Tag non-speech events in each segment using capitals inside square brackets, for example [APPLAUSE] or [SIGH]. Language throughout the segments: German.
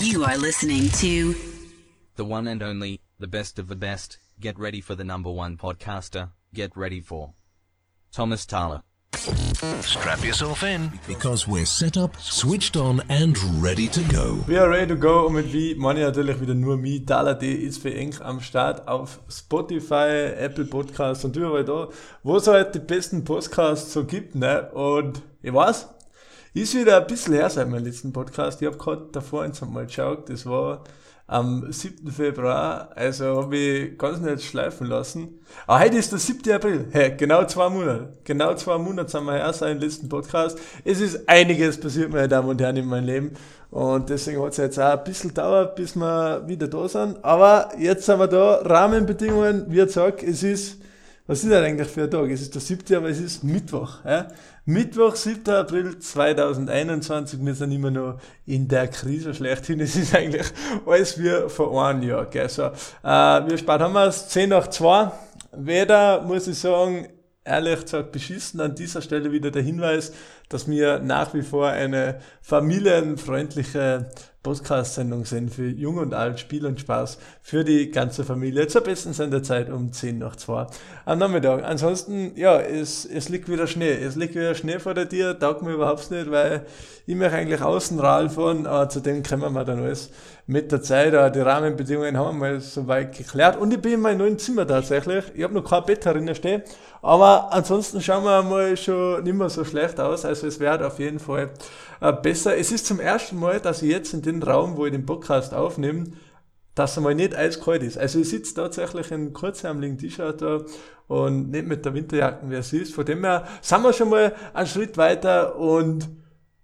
You are listening to the one and only, the best of the best. Get ready for the number one podcaster. Get ready for Thomas Thaler. Strap yourself in because we're set up, switched on, and ready to go. We are ready to go und mit wie meine ich natürlich wieder nur mich. Dala.de ist für eng am Start auf Spotify, Apple Podcasts und überall da, wo es halt die besten Podcasts so gibt. Ne? Und ich weiß, ist wieder ein bisschen her seit meinem letzten Podcast. Ich habe gerade davor eins mal geschaut, das war am 7. Februar, also habe ich ganz nett schleifen lassen. Aber heute ist der 7. April. Hey, genau zwei Monate. Genau zwei Monate sind wir her seit dem letzten Podcast. Es ist einiges passiert, meine Damen und Herren, in meinem Leben. Und deswegen hat es jetzt auch ein bisschen gedauert, bis wir wieder da sind. Aber jetzt sind wir da. Rahmenbedingungen, wie gesagt, es ist, was ist das eigentlich für ein Tag? Es ist der 7. aber es ist Mittwoch. Ja? Mittwoch, 7. April 2021. Wir sind immer noch in der Krise schlechthin. Es ist eigentlich alles wie vor einem Jahr. Gell? So, äh, wir spart haben wir es 10 nach 2. Weder, muss ich sagen, ehrlich gesagt beschissen. An dieser Stelle wieder der Hinweis, dass wir nach wie vor eine familienfreundliche Podcast-Sendung sind für Jung und Alt, Spiel und Spaß für die ganze Familie. Zur besten Sendezeit um 10 nach 2 am Nachmittag. Ansonsten, ja, es, es liegt wieder Schnee. Es liegt wieder Schnee vor der Tür, taugt mir überhaupt nicht, weil ich möchte eigentlich außen fahren, aber zu dem kommen wir dann alles mit der Zeit. Aber die Rahmenbedingungen haben wir mal soweit geklärt. Und ich bin in meinem neuen Zimmer tatsächlich. Ich habe noch kein Bett drinnen stehen. Aber ansonsten schauen wir mal schon nicht mehr so schlecht aus. Also es wird auf jeden Fall äh, besser. Es ist zum ersten Mal, dass ich jetzt in den Raum, wo ich den Podcast aufnehme, dass er mal nicht eiskalt ist. Also ich sitze tatsächlich in kurzärmeligen T-Shirt da und nicht mit der Winterjacke, wie es ist. Von dem her sind wir schon mal einen Schritt weiter und,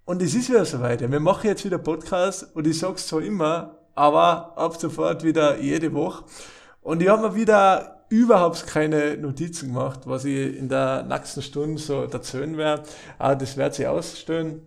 und es ist wieder soweit. Wir machen jetzt wieder Podcast und ich sag's zwar immer, aber ab sofort wieder jede Woche. Und ich habe mir wieder überhaupt keine Notizen gemacht, was ich in der nächsten Stunde so erzählen werde. Aber das wird sich ausstellen.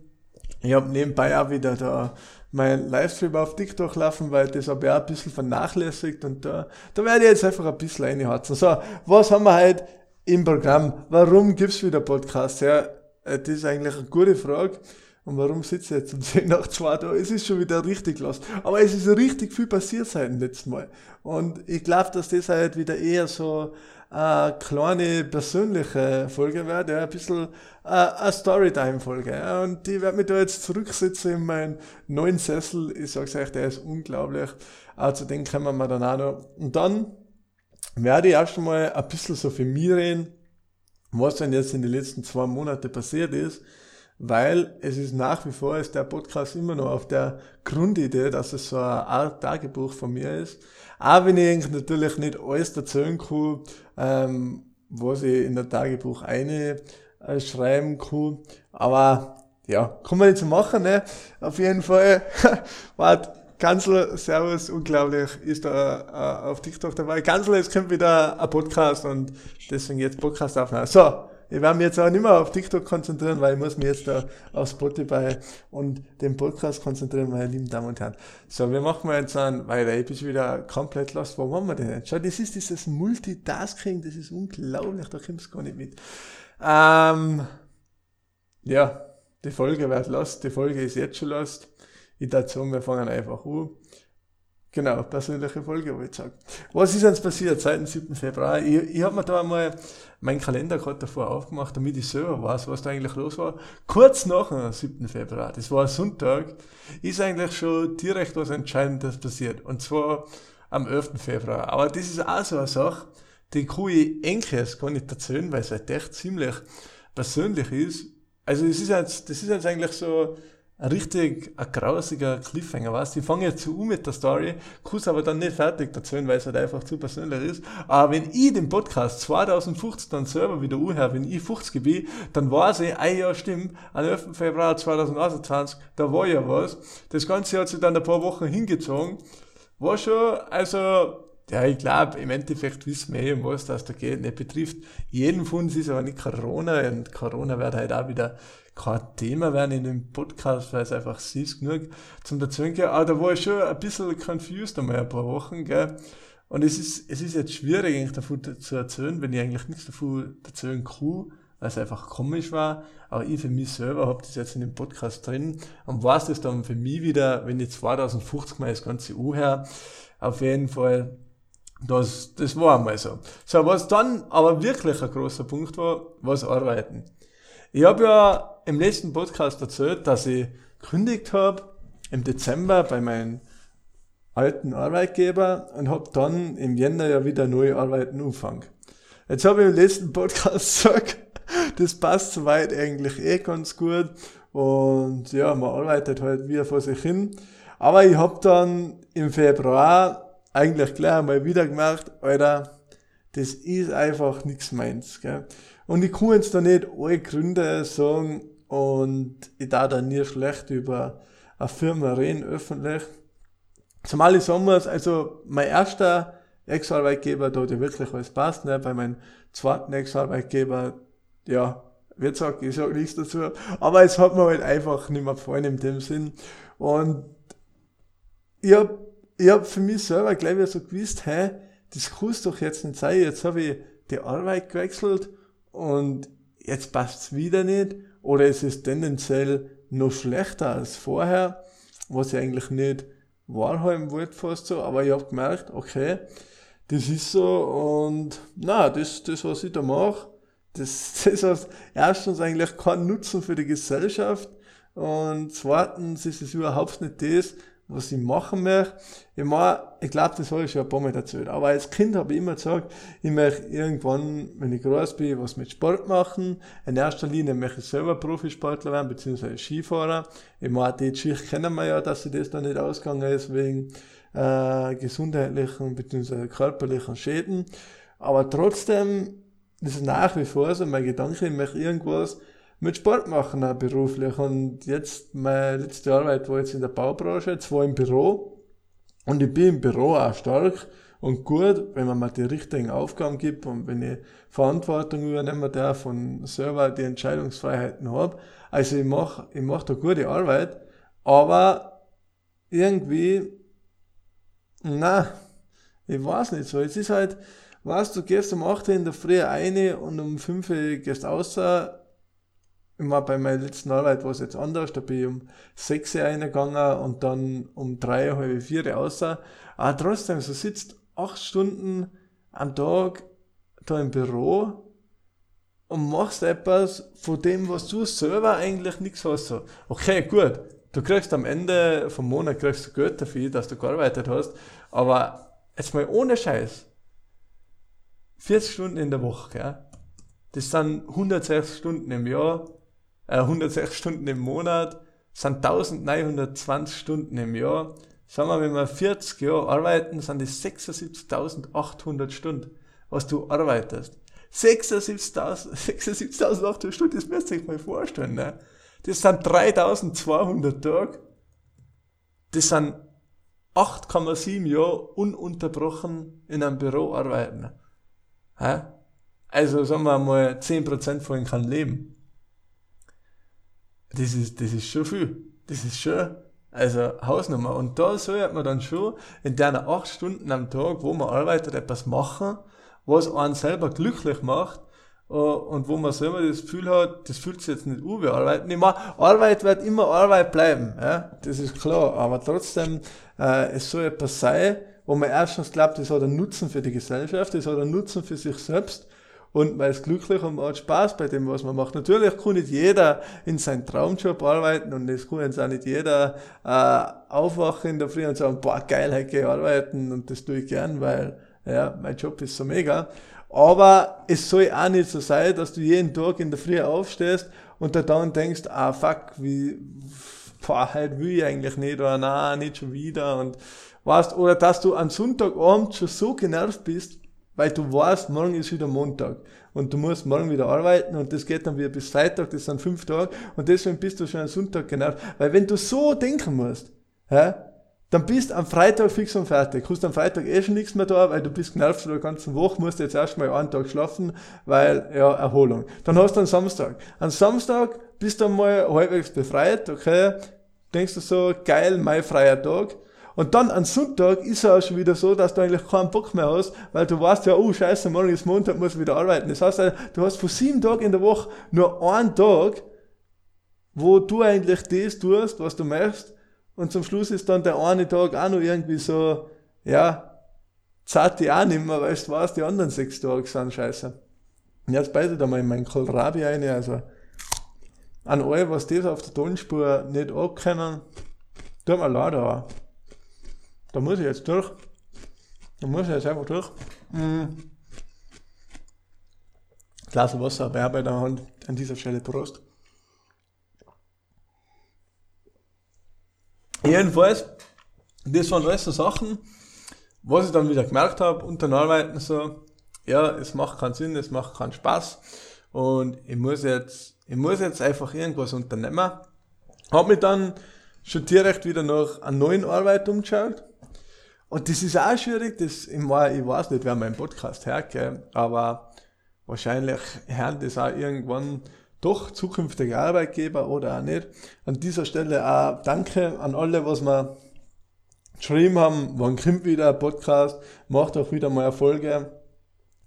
Ich habe nebenbei auch wieder da mein Livestream auf TikTok laufen, weil das habe ich auch ein bisschen vernachlässigt und da, da werde ich jetzt einfach ein bisschen reinhatzen. So, was haben wir heute im Programm? Warum gibt's wieder Podcasts? Ja, das ist eigentlich eine gute Frage. Und warum sitze ich jetzt um [LAUGHS] 10 nach 2 da? Es ist schon wieder richtig los. Aber es ist richtig viel passiert seit dem letzten Mal. Und ich glaube, dass das halt wieder eher so eine kleine persönliche Folge wird, ja, ein bisschen äh, eine Storytime-Folge. Und die wird mich da jetzt zurücksitzen in meinen neuen Sessel. Ich sag's euch, der ist unglaublich. Zu dem kommen wir dann auch noch. Und dann werde ich erst einmal ein bisschen so für mich reden, was denn jetzt in den letzten zwei Monaten passiert ist weil es ist nach wie vor ist der Podcast immer noch auf der Grundidee, dass es so eine Art Tagebuch von mir ist. Auch wenn ich natürlich nicht alles erzählen kann, ähm, was ich in der Tagebuch eine äh, schreiben kann. Aber ja, kann man nicht so machen, ne? Auf jeden Fall. [LAUGHS] Warte, Kanzler, Servus, unglaublich, ist da äh, auf TikTok dabei. Kanzler, jetzt kommt wieder ein Podcast und deswegen jetzt Podcast aufnehmen. So, ich werde mich jetzt auch nicht mehr auf TikTok konzentrieren, weil ich muss mich jetzt da auf Spotify und den Podcast konzentrieren, meine lieben Damen und Herren. So, wir machen jetzt an, weil ich bin wieder komplett lost. Wo waren wir denn jetzt? Schau, das ist dieses Multitasking, das ist unglaublich, da kommst du gar nicht mit. Ähm, ja, die Folge wird lost, die Folge ist jetzt schon lost. Ich dachte sagen, wir fangen einfach an. Genau, persönliche Folge, wo ich sage. Was ist jetzt passiert seit dem 7. Februar? Ich, ich habe mir da einmal meinen Kalender gerade davor aufgemacht, damit ich selber weiß, was da eigentlich los war. Kurz nach dem 7. Februar, das war Sonntag, ist eigentlich schon direkt was Entscheidendes passiert. Und zwar am 11. Februar. Aber das ist auch so eine Sache, die kann ich Enkes gar nicht erzählen, weil es halt echt ziemlich persönlich ist. Also das ist jetzt, das ist jetzt eigentlich so, ein richtig ein grausiger Cliffhanger, weißt Ich fange jetzt so um mit der Story, es aber dann nicht fertig erzählen, weil es halt einfach zu persönlich ist. Aber wenn ich den Podcast 2015 dann selber wieder anhöre, wenn ich 50 bin, dann weiß ich, ein Jahr stimmt, am 11. Februar 2021, da war ja was. Das Ganze hat sich dann ein paar Wochen hingezogen. War schon, also, ja, ich glaube, im Endeffekt wissen wir eh, um was das da geht. Nicht betrifft jeden von uns, ist aber nicht Corona und Corona wird halt auch wieder kein Thema werden in dem Podcast, weil es einfach süß genug zum geht. Aber da war ich schon ein bisschen confused einmal ein paar Wochen, gell. Und es ist, es ist jetzt schwierig, eigentlich davon zu erzählen, wenn ich eigentlich nichts davon erzählen kann, weil es einfach komisch war. Aber ich für mich selber habe das jetzt in dem Podcast drin und weiß das dann für mich wieder, wenn ich 2050 mal das ganze U her, auf jeden Fall, das, das war einmal so. So, was dann aber wirklich ein großer Punkt war, was Arbeiten. Ich habe ja im letzten Podcast erzählt, dass ich gekündigt habe im Dezember bei meinem alten Arbeitgeber und habe dann im Jänner ja wieder neue Arbeiten angefangen. Jetzt habe ich im letzten Podcast [LAUGHS] gesagt, das passt soweit eigentlich eh ganz gut und ja, man arbeitet halt wieder vor sich hin. Aber ich habe dann im Februar eigentlich gleich einmal wieder gemerkt, Alter, das ist einfach nichts meins. Gell? Und ich kann jetzt da nicht alle Gründe sagen und ich da dann nie schlecht über eine Firma reden öffentlich. Zumal ich sagen muss, also mein erster Ex-Arbeitgeber, da hat ja wirklich alles passt, ne? bei meinem zweiten Ex-Arbeitgeber, ja, wie gesagt, ich sage nichts dazu, aber es hat mir halt einfach nicht mehr gefallen in dem Sinn. Und ich hab, ich hab für mich selber gleich wieder so gewusst, hey, das kann doch jetzt nicht sein, jetzt habe ich die Arbeit gewechselt und jetzt passt's wieder nicht. Oder es ist tendenziell noch schlechter als vorher, was ich eigentlich nicht wahrhaben wollte fast so, aber ich habe gemerkt, okay, das ist so und na, das, das was ich da mache, das, [LAUGHS] das hat erstens eigentlich keinen Nutzen für die Gesellschaft und zweitens ist es überhaupt nicht das, was ich machen möchte. Ich meine, ich glaube, das habe ich schon ein paar Mal erzählt. Aber als Kind habe ich immer gesagt, ich möchte irgendwann, wenn ich groß bin, was mit Sport machen. In erster Linie möchte ich selber Profisportler werden, beziehungsweise Skifahrer. Ich meine, die Geschichte kennen wir ja, dass sie das da nicht ausgegangen ist wegen äh, gesundheitlichen beziehungsweise körperlichen Schäden. Aber trotzdem, das ist nach wie vor so mein Gedanke, ich möchte irgendwas mit Sport machen, auch beruflich. Und jetzt, meine letzte Arbeit war jetzt in der Baubranche, zwar im Büro. Und ich bin im Büro auch stark und gut, wenn man mir die richtigen Aufgaben gibt und wenn ich Verantwortung übernehmen darf und selber die Entscheidungsfreiheiten habe. Also ich mache ich mach da gute Arbeit, aber irgendwie, na, ich weiß nicht so. Es ist halt, weißt du, gehst um 8 Uhr in der Früh rein und um 5 Uhr gehst außer immer bei meiner letzten Arbeit war es jetzt anders, da bin ich um 6 Uhr reingegangen und dann um 3, halb 4 außer. Aber trotzdem, so sitzt 8 Stunden am Tag da im Büro und machst etwas von dem, was du selber eigentlich nichts hast. Okay, gut, du kriegst am Ende vom Monat kriegst du Geld dafür, dass du gearbeitet hast, aber jetzt mal ohne Scheiß. 40 Stunden in der Woche, gell? Das sind 160 Stunden im Jahr, 106 äh, Stunden im Monat, sind 1920 Stunden im Jahr. Sagen wir, wenn wir 40 Jahre arbeiten, sind das 76.800 Stunden, was du arbeitest. 76.800 76 [LAUGHS] Stunden, das müsst ihr euch mal vorstellen. Ne? Das sind 3.200 Tage. Das sind 8,7 Jahre ununterbrochen in einem Büro arbeiten. Also sagen wir mal, 10% von ihnen kann leben das ist, das ist schon viel. Das ist schon, also Hausnummer. Und da sollte man dann schon in der acht Stunden am Tag, wo man arbeitet, etwas machen, was einen selber glücklich macht äh, und wo man selber das Gefühl hat, das fühlt sich jetzt nicht an wie Arbeiten. Ich Arbeit wird immer Arbeit bleiben, ja, das ist klar, aber trotzdem, äh, es soll etwas sein, wo man erstens glaubt, das hat einen Nutzen für die Gesellschaft, das hat einen Nutzen für sich selbst und man ist glücklich und man hat Spaß bei dem, was man macht. Natürlich kann nicht jeder in seinem Traumjob arbeiten und es kann jetzt auch nicht jeder äh, aufwachen in der Früh und sagen, boah, geil, heute arbeiten und das tue ich gern, weil ja, mein Job ist so mega. Aber es soll auch nicht so sein, dass du jeden Tag in der Früh aufstehst und da dann denkst, ah fuck, wie, boah, heute will ich eigentlich nicht oder nein, nicht schon wieder und weißt, oder dass du am Sonntagabend schon so genervt bist, weil du weißt, morgen ist wieder Montag und du musst morgen wieder arbeiten und das geht dann wieder bis Freitag, das sind fünf Tage und deswegen bist du schon am Sonntag genervt. Weil wenn du so denken musst, hä, dann bist am Freitag fix und fertig. Hast am Freitag eh schon nichts mehr da, weil du bist genervt von der ganzen Woche, musst jetzt erstmal einen Tag schlafen, weil, ja, Erholung. Dann hast du einen Samstag. Am Samstag bist du einmal halbwegs befreit, okay, denkst du so, geil, mein freier Tag. Und dann am Sonntag ist es auch schon wieder so, dass du eigentlich keinen Bock mehr hast, weil du weißt ja, oh scheiße, morgen ist Montag, muss wieder arbeiten. Das heißt, du hast von sieben Tagen in der Woche nur einen Tag, wo du eigentlich das tust, was du möchtest. Und zum Schluss ist dann der eine Tag auch noch irgendwie so, ja, zahlt die auch nicht mehr, weil du weißt, die anderen sechs Tage sind scheiße. Und jetzt beide da mal in meinen Kohlrabi rein, also an alle, was das auf der Tonspur nicht abkennen, tut mir leid, aber da muss ich jetzt durch. Da muss ich jetzt einfach durch. Mhm. Glas Wasser, wer bei der Hand an dieser Stelle Prost. Jedenfalls, das waren alles so Sachen, was ich dann wieder gemerkt habe, unter den Arbeiten so, ja, es macht keinen Sinn, es macht keinen Spaß und ich muss jetzt, ich muss jetzt einfach irgendwas unternehmen. Hab mich dann schon direkt wieder nach einer neuen Arbeit umgeschaut und das ist auch schwierig, das, ich, weiß nicht, wer meinen Podcast hört, aber wahrscheinlich hören das auch irgendwann doch zukünftige Arbeitgeber oder auch nicht. An dieser Stelle auch danke an alle, was wir geschrieben haben, wann kommt wieder ein Podcast, macht auch wieder mal Erfolge.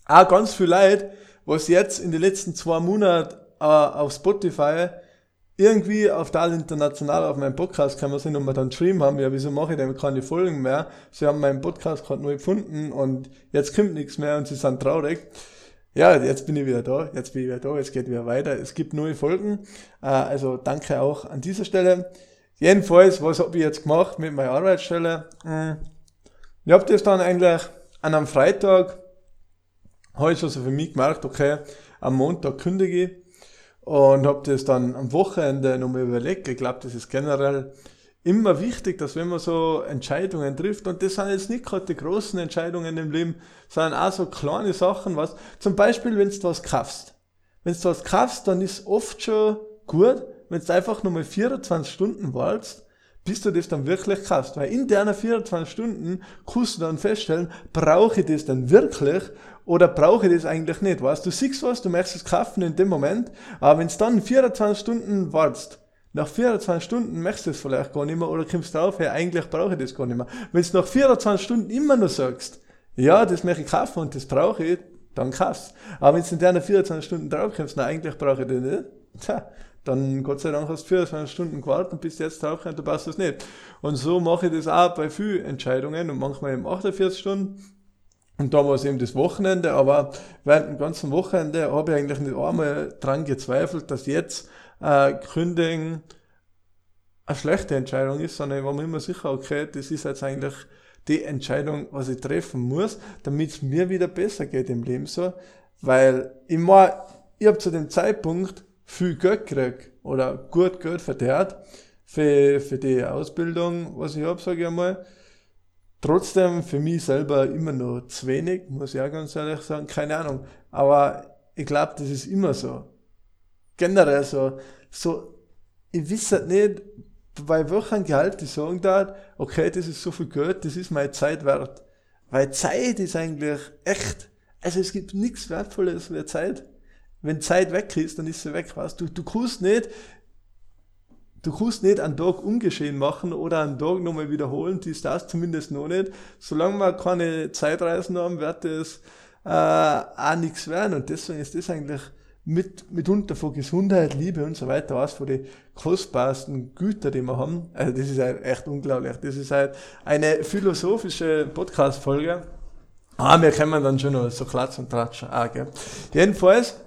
Auch ganz viel Leute, was jetzt in den letzten zwei Monaten äh, auf Spotify irgendwie auf Tal International auf meinem Podcast kann man sehen und wir dann geschrieben haben, ja, wieso mache ich denn keine Folgen mehr? Sie haben meinen Podcast gerade neu gefunden und jetzt kommt nichts mehr und sie sind traurig. Ja, jetzt bin ich wieder da, jetzt bin ich wieder da, jetzt geht wieder weiter. Es gibt neue Folgen, äh, also danke auch an dieser Stelle. Jedenfalls, was habe ich jetzt gemacht mit meiner Arbeitsstelle? Hm. Ich habe das dann eigentlich an einem Freitag, habe ich also für mich gemerkt, okay, am Montag kündige ich und habe das dann am Wochenende nochmal überlegt. Ich glaube, das ist generell immer wichtig, dass wenn man so Entscheidungen trifft, und das sind jetzt nicht gerade die großen Entscheidungen im Leben, sondern auch so kleine Sachen, was, zum Beispiel, wenn du was kaufst. Wenn du was kaufst, dann ist oft schon gut, wenn du einfach nochmal 24 Stunden wartest, bis du das dann wirklich kaufst. Weil in deiner 24 Stunden kannst du dann feststellen, brauche ich das dann wirklich oder brauche ich das eigentlich nicht? Weißt du, siehst was, du möchtest es kaufen in dem Moment, aber wenn du dann 24 Stunden wartest, nach 24 Stunden möchtest du es vielleicht gar nicht mehr oder kommst drauf, hey, eigentlich brauche ich das gar nicht mehr. Wenn du nach 24 Stunden immer noch sagst, ja, das möchte ich kaufen und das brauche ich, dann kaufst Aber wenn du in deiner 24 Stunden drauf kommst, na, eigentlich brauche ich das nicht, tja, dann Gott sei Dank hast du 24 Stunden gewartet und bist jetzt drauf und du passt das nicht. Und so mache ich das auch bei vielen Entscheidungen und manchmal eben 48 Stunden. Und da war es eben das Wochenende, aber während dem ganzen Wochenende habe ich eigentlich nicht einmal dran gezweifelt, dass jetzt äh, Kündigen eine schlechte Entscheidung ist, sondern ich war mir immer sicher, okay, das ist jetzt eigentlich die Entscheidung, was ich treffen muss, damit es mir wieder besser geht im Leben so, weil ich mein, ich habe zu dem Zeitpunkt viel Geld gekriegt oder gut Geld verdient für, für die Ausbildung, was ich habe, sage ich einmal. Trotzdem für mich selber immer noch zu wenig, muss ich auch ganz ehrlich sagen, keine Ahnung. Aber ich glaube, das ist immer so. Generell so, so, ich weiß halt nicht, bei welchem Gehalt ich sagen darf, okay, das ist so viel Geld, das ist meine Zeit wert. Weil Zeit ist eigentlich echt, also es gibt nichts Wertvolles wie Zeit wenn Zeit weg ist, dann ist sie weg, weißt du. Du kannst nicht, du kannst nicht einen Tag ungeschehen machen oder einen Tag nochmal wiederholen, die ist das zumindest noch nicht. Solange wir keine Zeitreisen haben, wird das äh, auch nichts werden. Und deswegen ist das eigentlich mit, mitunter von Gesundheit, Liebe und so weiter was von den kostbarsten Güter, die wir haben. Also das ist halt echt unglaublich. Das ist halt eine philosophische Podcast-Folge. Ah, wir können dann schon noch so Klatsch und Tratsch. Ah, gell. Jedenfalls,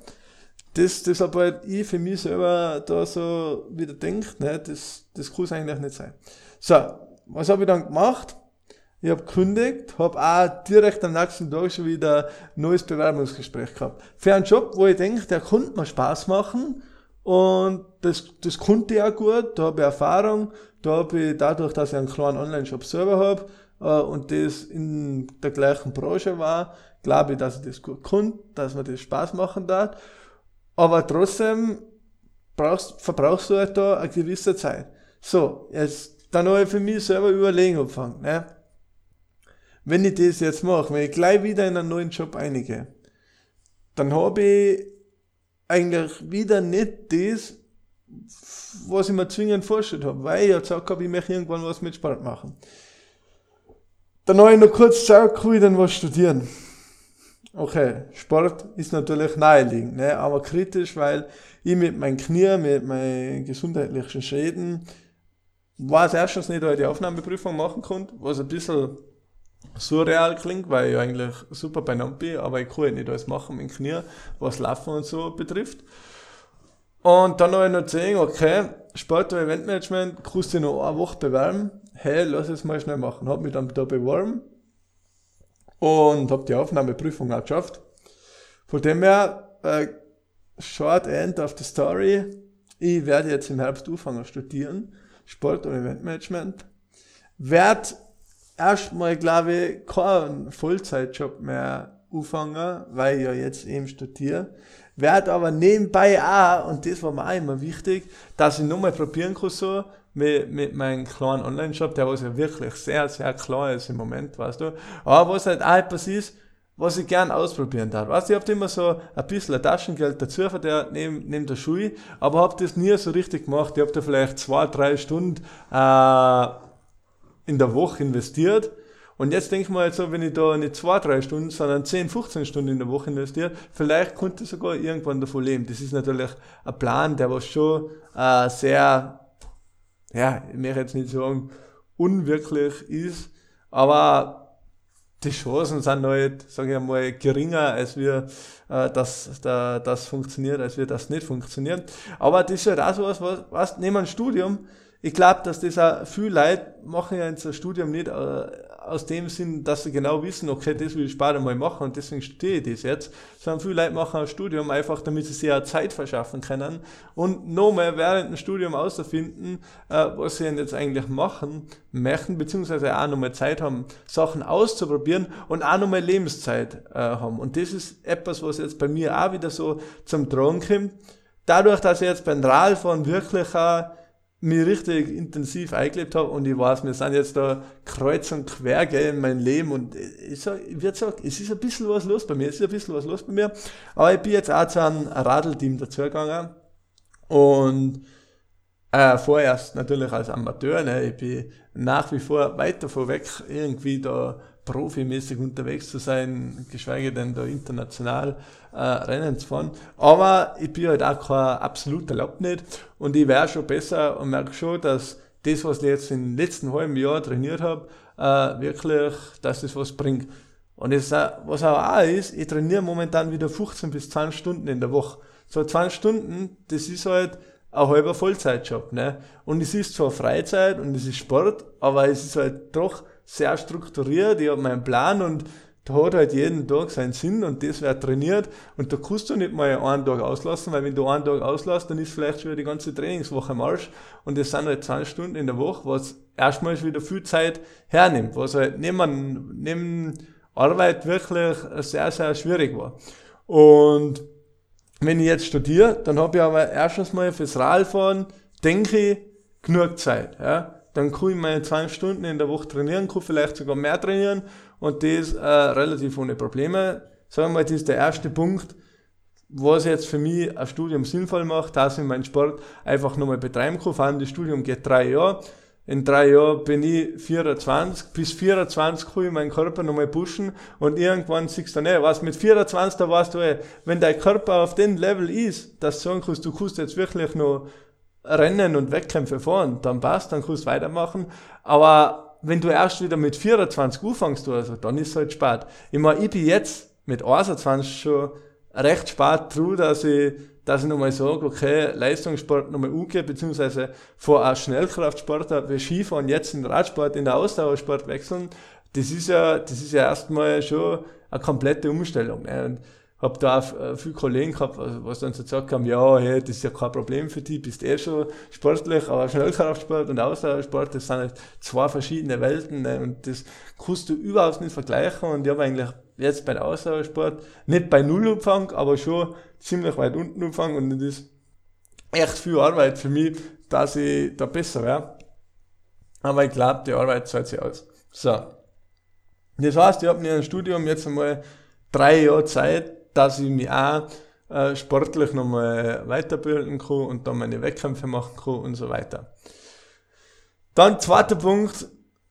das, das halt ich für mich selber da so wieder denkt, ne, das, das kann es eigentlich nicht sein. So, was habe ich dann gemacht? Ich habe gekündigt, habe auch direkt am nächsten Tag schon wieder ein neues Bewerbungsgespräch gehabt. Für einen Job, wo ich denke, der konnte mir Spaß machen und das, das konnte ich auch gut, da habe ich Erfahrung, da habe ich dadurch, dass ich einen kleinen Online-Shop selber habe äh, und das in der gleichen Branche war, glaube ich, dass ich das gut konnte, dass mir das Spaß machen darf. Aber trotzdem brauchst, verbrauchst du halt da eine gewisse Zeit. So, jetzt, dann habe ich für mich selber überlegen angefangen, ne? Wenn ich das jetzt mache, wenn ich gleich wieder in einen neuen Job einige, dann habe ich eigentlich wieder nicht das, was ich mir zwingend vorgestellt habe, weil ich ja gesagt habe, ich möchte irgendwann was mit Sport machen. Dann habe ich noch kurz geschaut, kann ich denn was studieren? Okay, Sport ist natürlich naheliegend, ne? aber kritisch, weil ich mit meinen Knie, mit meinen gesundheitlichen Schäden, weiß erstens nicht, ob ich die Aufnahmeprüfung machen konnte, was ein bisschen surreal klingt, weil ich eigentlich super benannt bin, aber ich halt nicht alles machen mit dem Knie, was Laufen und so betrifft. Und dann habe ich noch gesehen, okay, Sport- und Eventmanagement, kannst du noch eine Woche bewerben. Hey, lass es mal schnell machen. Hab mich dann da beworben und habe die Aufnahmeprüfung auch geschafft. Von dem her, äh, short end of the story, ich werde jetzt im Herbst anfangen studieren, Sport- und Eventmanagement. Werd erstmal, glaube ich, keinen Vollzeitjob mehr anfangen, weil ich ja jetzt eben studiere werde aber nebenbei auch, und das war mir auch immer wichtig, dass ich nochmal probieren kann so, mit, mit meinem kleinen Online-Shop, der was ja wirklich sehr, sehr klar ist im Moment, weißt du. Aber was halt auch etwas ist, was ich gern ausprobieren darf. Weißt du, ich hab immer so ein bisschen Taschengeld dazu verdient neben, neben der Schule, aber hab das nie so richtig gemacht. Ich hab da vielleicht zwei, drei Stunden äh, in der Woche investiert und jetzt denke ich mal so, wenn ich da nicht zwei, drei Stunden, sondern 10, 15 Stunden in der Woche investiere, vielleicht könnte ich sogar irgendwann davon leben. Das ist natürlich ein Plan, der was schon äh, sehr, ja, ich möchte jetzt nicht sagen, unwirklich ist, aber die Chancen sind halt, sage ich einmal, geringer, als wir äh, das, da, das funktioniert, als wir das nicht funktioniert. Aber das ist halt auch so was, was, neben einem Studium, ich glaube, dass das auch viele Leute machen ja ins Studium nicht äh, aus dem Sinn, dass sie genau wissen, okay, das will ich später mal machen und deswegen studiere ich das jetzt, sondern viele Leute machen ein Studium einfach, damit sie sich ja Zeit verschaffen können und nochmal während dem Studium auszufinden, äh, was sie denn jetzt eigentlich machen möchten, beziehungsweise auch nochmal Zeit haben, Sachen auszuprobieren und auch nochmal Lebenszeit äh, haben. Und das ist etwas, was jetzt bei mir auch wieder so zum Tragen kommt. Dadurch, dass ich jetzt beim Radfahren wirklich auch mich richtig intensiv eingelebt habe und ich weiß, wir sind jetzt da kreuz und quer gell, in meinem Leben und ich, sag, ich würde sagen, es ist ein bisschen was los bei mir, es ist ein bisschen was los bei mir, aber ich bin jetzt auch zu einem Radlteam dazugegangen und äh, vorerst natürlich als Amateur, ne, ich bin nach wie vor weit davon weg, irgendwie da profimäßig unterwegs zu sein, geschweige denn da international äh, Rennen zu fahren. Aber ich bin halt auch kein absoluter nicht und ich wäre schon besser und merke schon, dass das, was ich jetzt im letzten halben Jahr trainiert habe, äh, wirklich, dass das was bringt. Und das, was auch, auch ist, ich trainiere momentan wieder 15 bis 20 Stunden in der Woche. So 20 Stunden, das ist halt ein halber Vollzeitjob. Ne? Und es ist zwar Freizeit und es ist Sport, aber es ist halt doch sehr strukturiert, ich habe meinen Plan und da hat halt jeden Tag seinen Sinn und das wird trainiert und da kannst du nicht mal einen Tag auslassen, weil wenn du einen Tag auslässt, dann ist vielleicht schon wieder die ganze Trainingswoche im Arsch und das sind halt 20 Stunden in der Woche, was erstmal schon wieder viel Zeit hernimmt, was halt neben, neben Arbeit wirklich sehr, sehr schwierig war. Und wenn ich jetzt studiere, dann habe ich aber erstens mal fürs Radfahren, denke ich, genug Zeit. Ja dann kann ich meine 20 Stunden in der Woche trainieren, kann vielleicht sogar mehr trainieren und das äh, relativ ohne Probleme. Sagen wir mal, das ist der erste Punkt, was jetzt für mich ein Studium sinnvoll macht, dass ich meinen Sport einfach nochmal betreiben kann. Vor allem das Studium geht drei Jahre. In drei Jahren bin ich 24. Bis 24 kann ich meinen Körper nochmal pushen und irgendwann siehst du, ne, was mit 24, da weißt du, ey, wenn dein Körper auf dem Level ist, dass du sagen kannst, du kannst jetzt wirklich noch Rennen und Wettkämpfe fahren, dann passt, dann kannst du weitermachen. Aber wenn du erst wieder mit 24 anfängst, also, dann ist es halt spät. Ich meine, ich bin jetzt mit 21 schon recht spät dran, dass ich, dass ich nochmal sage, okay, Leistungssport nochmal umgehe, beziehungsweise vor auch Schnellkraftsport wie Skifahren jetzt in den Radsport, in den Ausdauersport wechseln. Das ist ja, das ist ja erstmal schon eine komplette Umstellung. Ne? Und habe da auch äh, viele Kollegen gehabt, was dann so gesagt haben, ja, hey, das ist ja kein Problem für dich, bist eh schon sportlich, aber Schnellkraftsport und Ausdauersport, das sind halt zwei verschiedene Welten ne? und das kannst du überhaupt nicht vergleichen und ich habe eigentlich jetzt bei Ausdauersport nicht bei Null Umfang, aber schon ziemlich weit unten Umfang und das ist echt viel Arbeit für mich, dass ich da besser wäre. Aber ich glaube, die Arbeit zahlt sich aus. So. Das heißt, ich habe mir ein Studium jetzt einmal drei Jahre Zeit, dass ich mich auch äh, sportlich nochmal weiterbilden kann und dann meine Wettkämpfe machen kann und so weiter. Dann zweiter Punkt,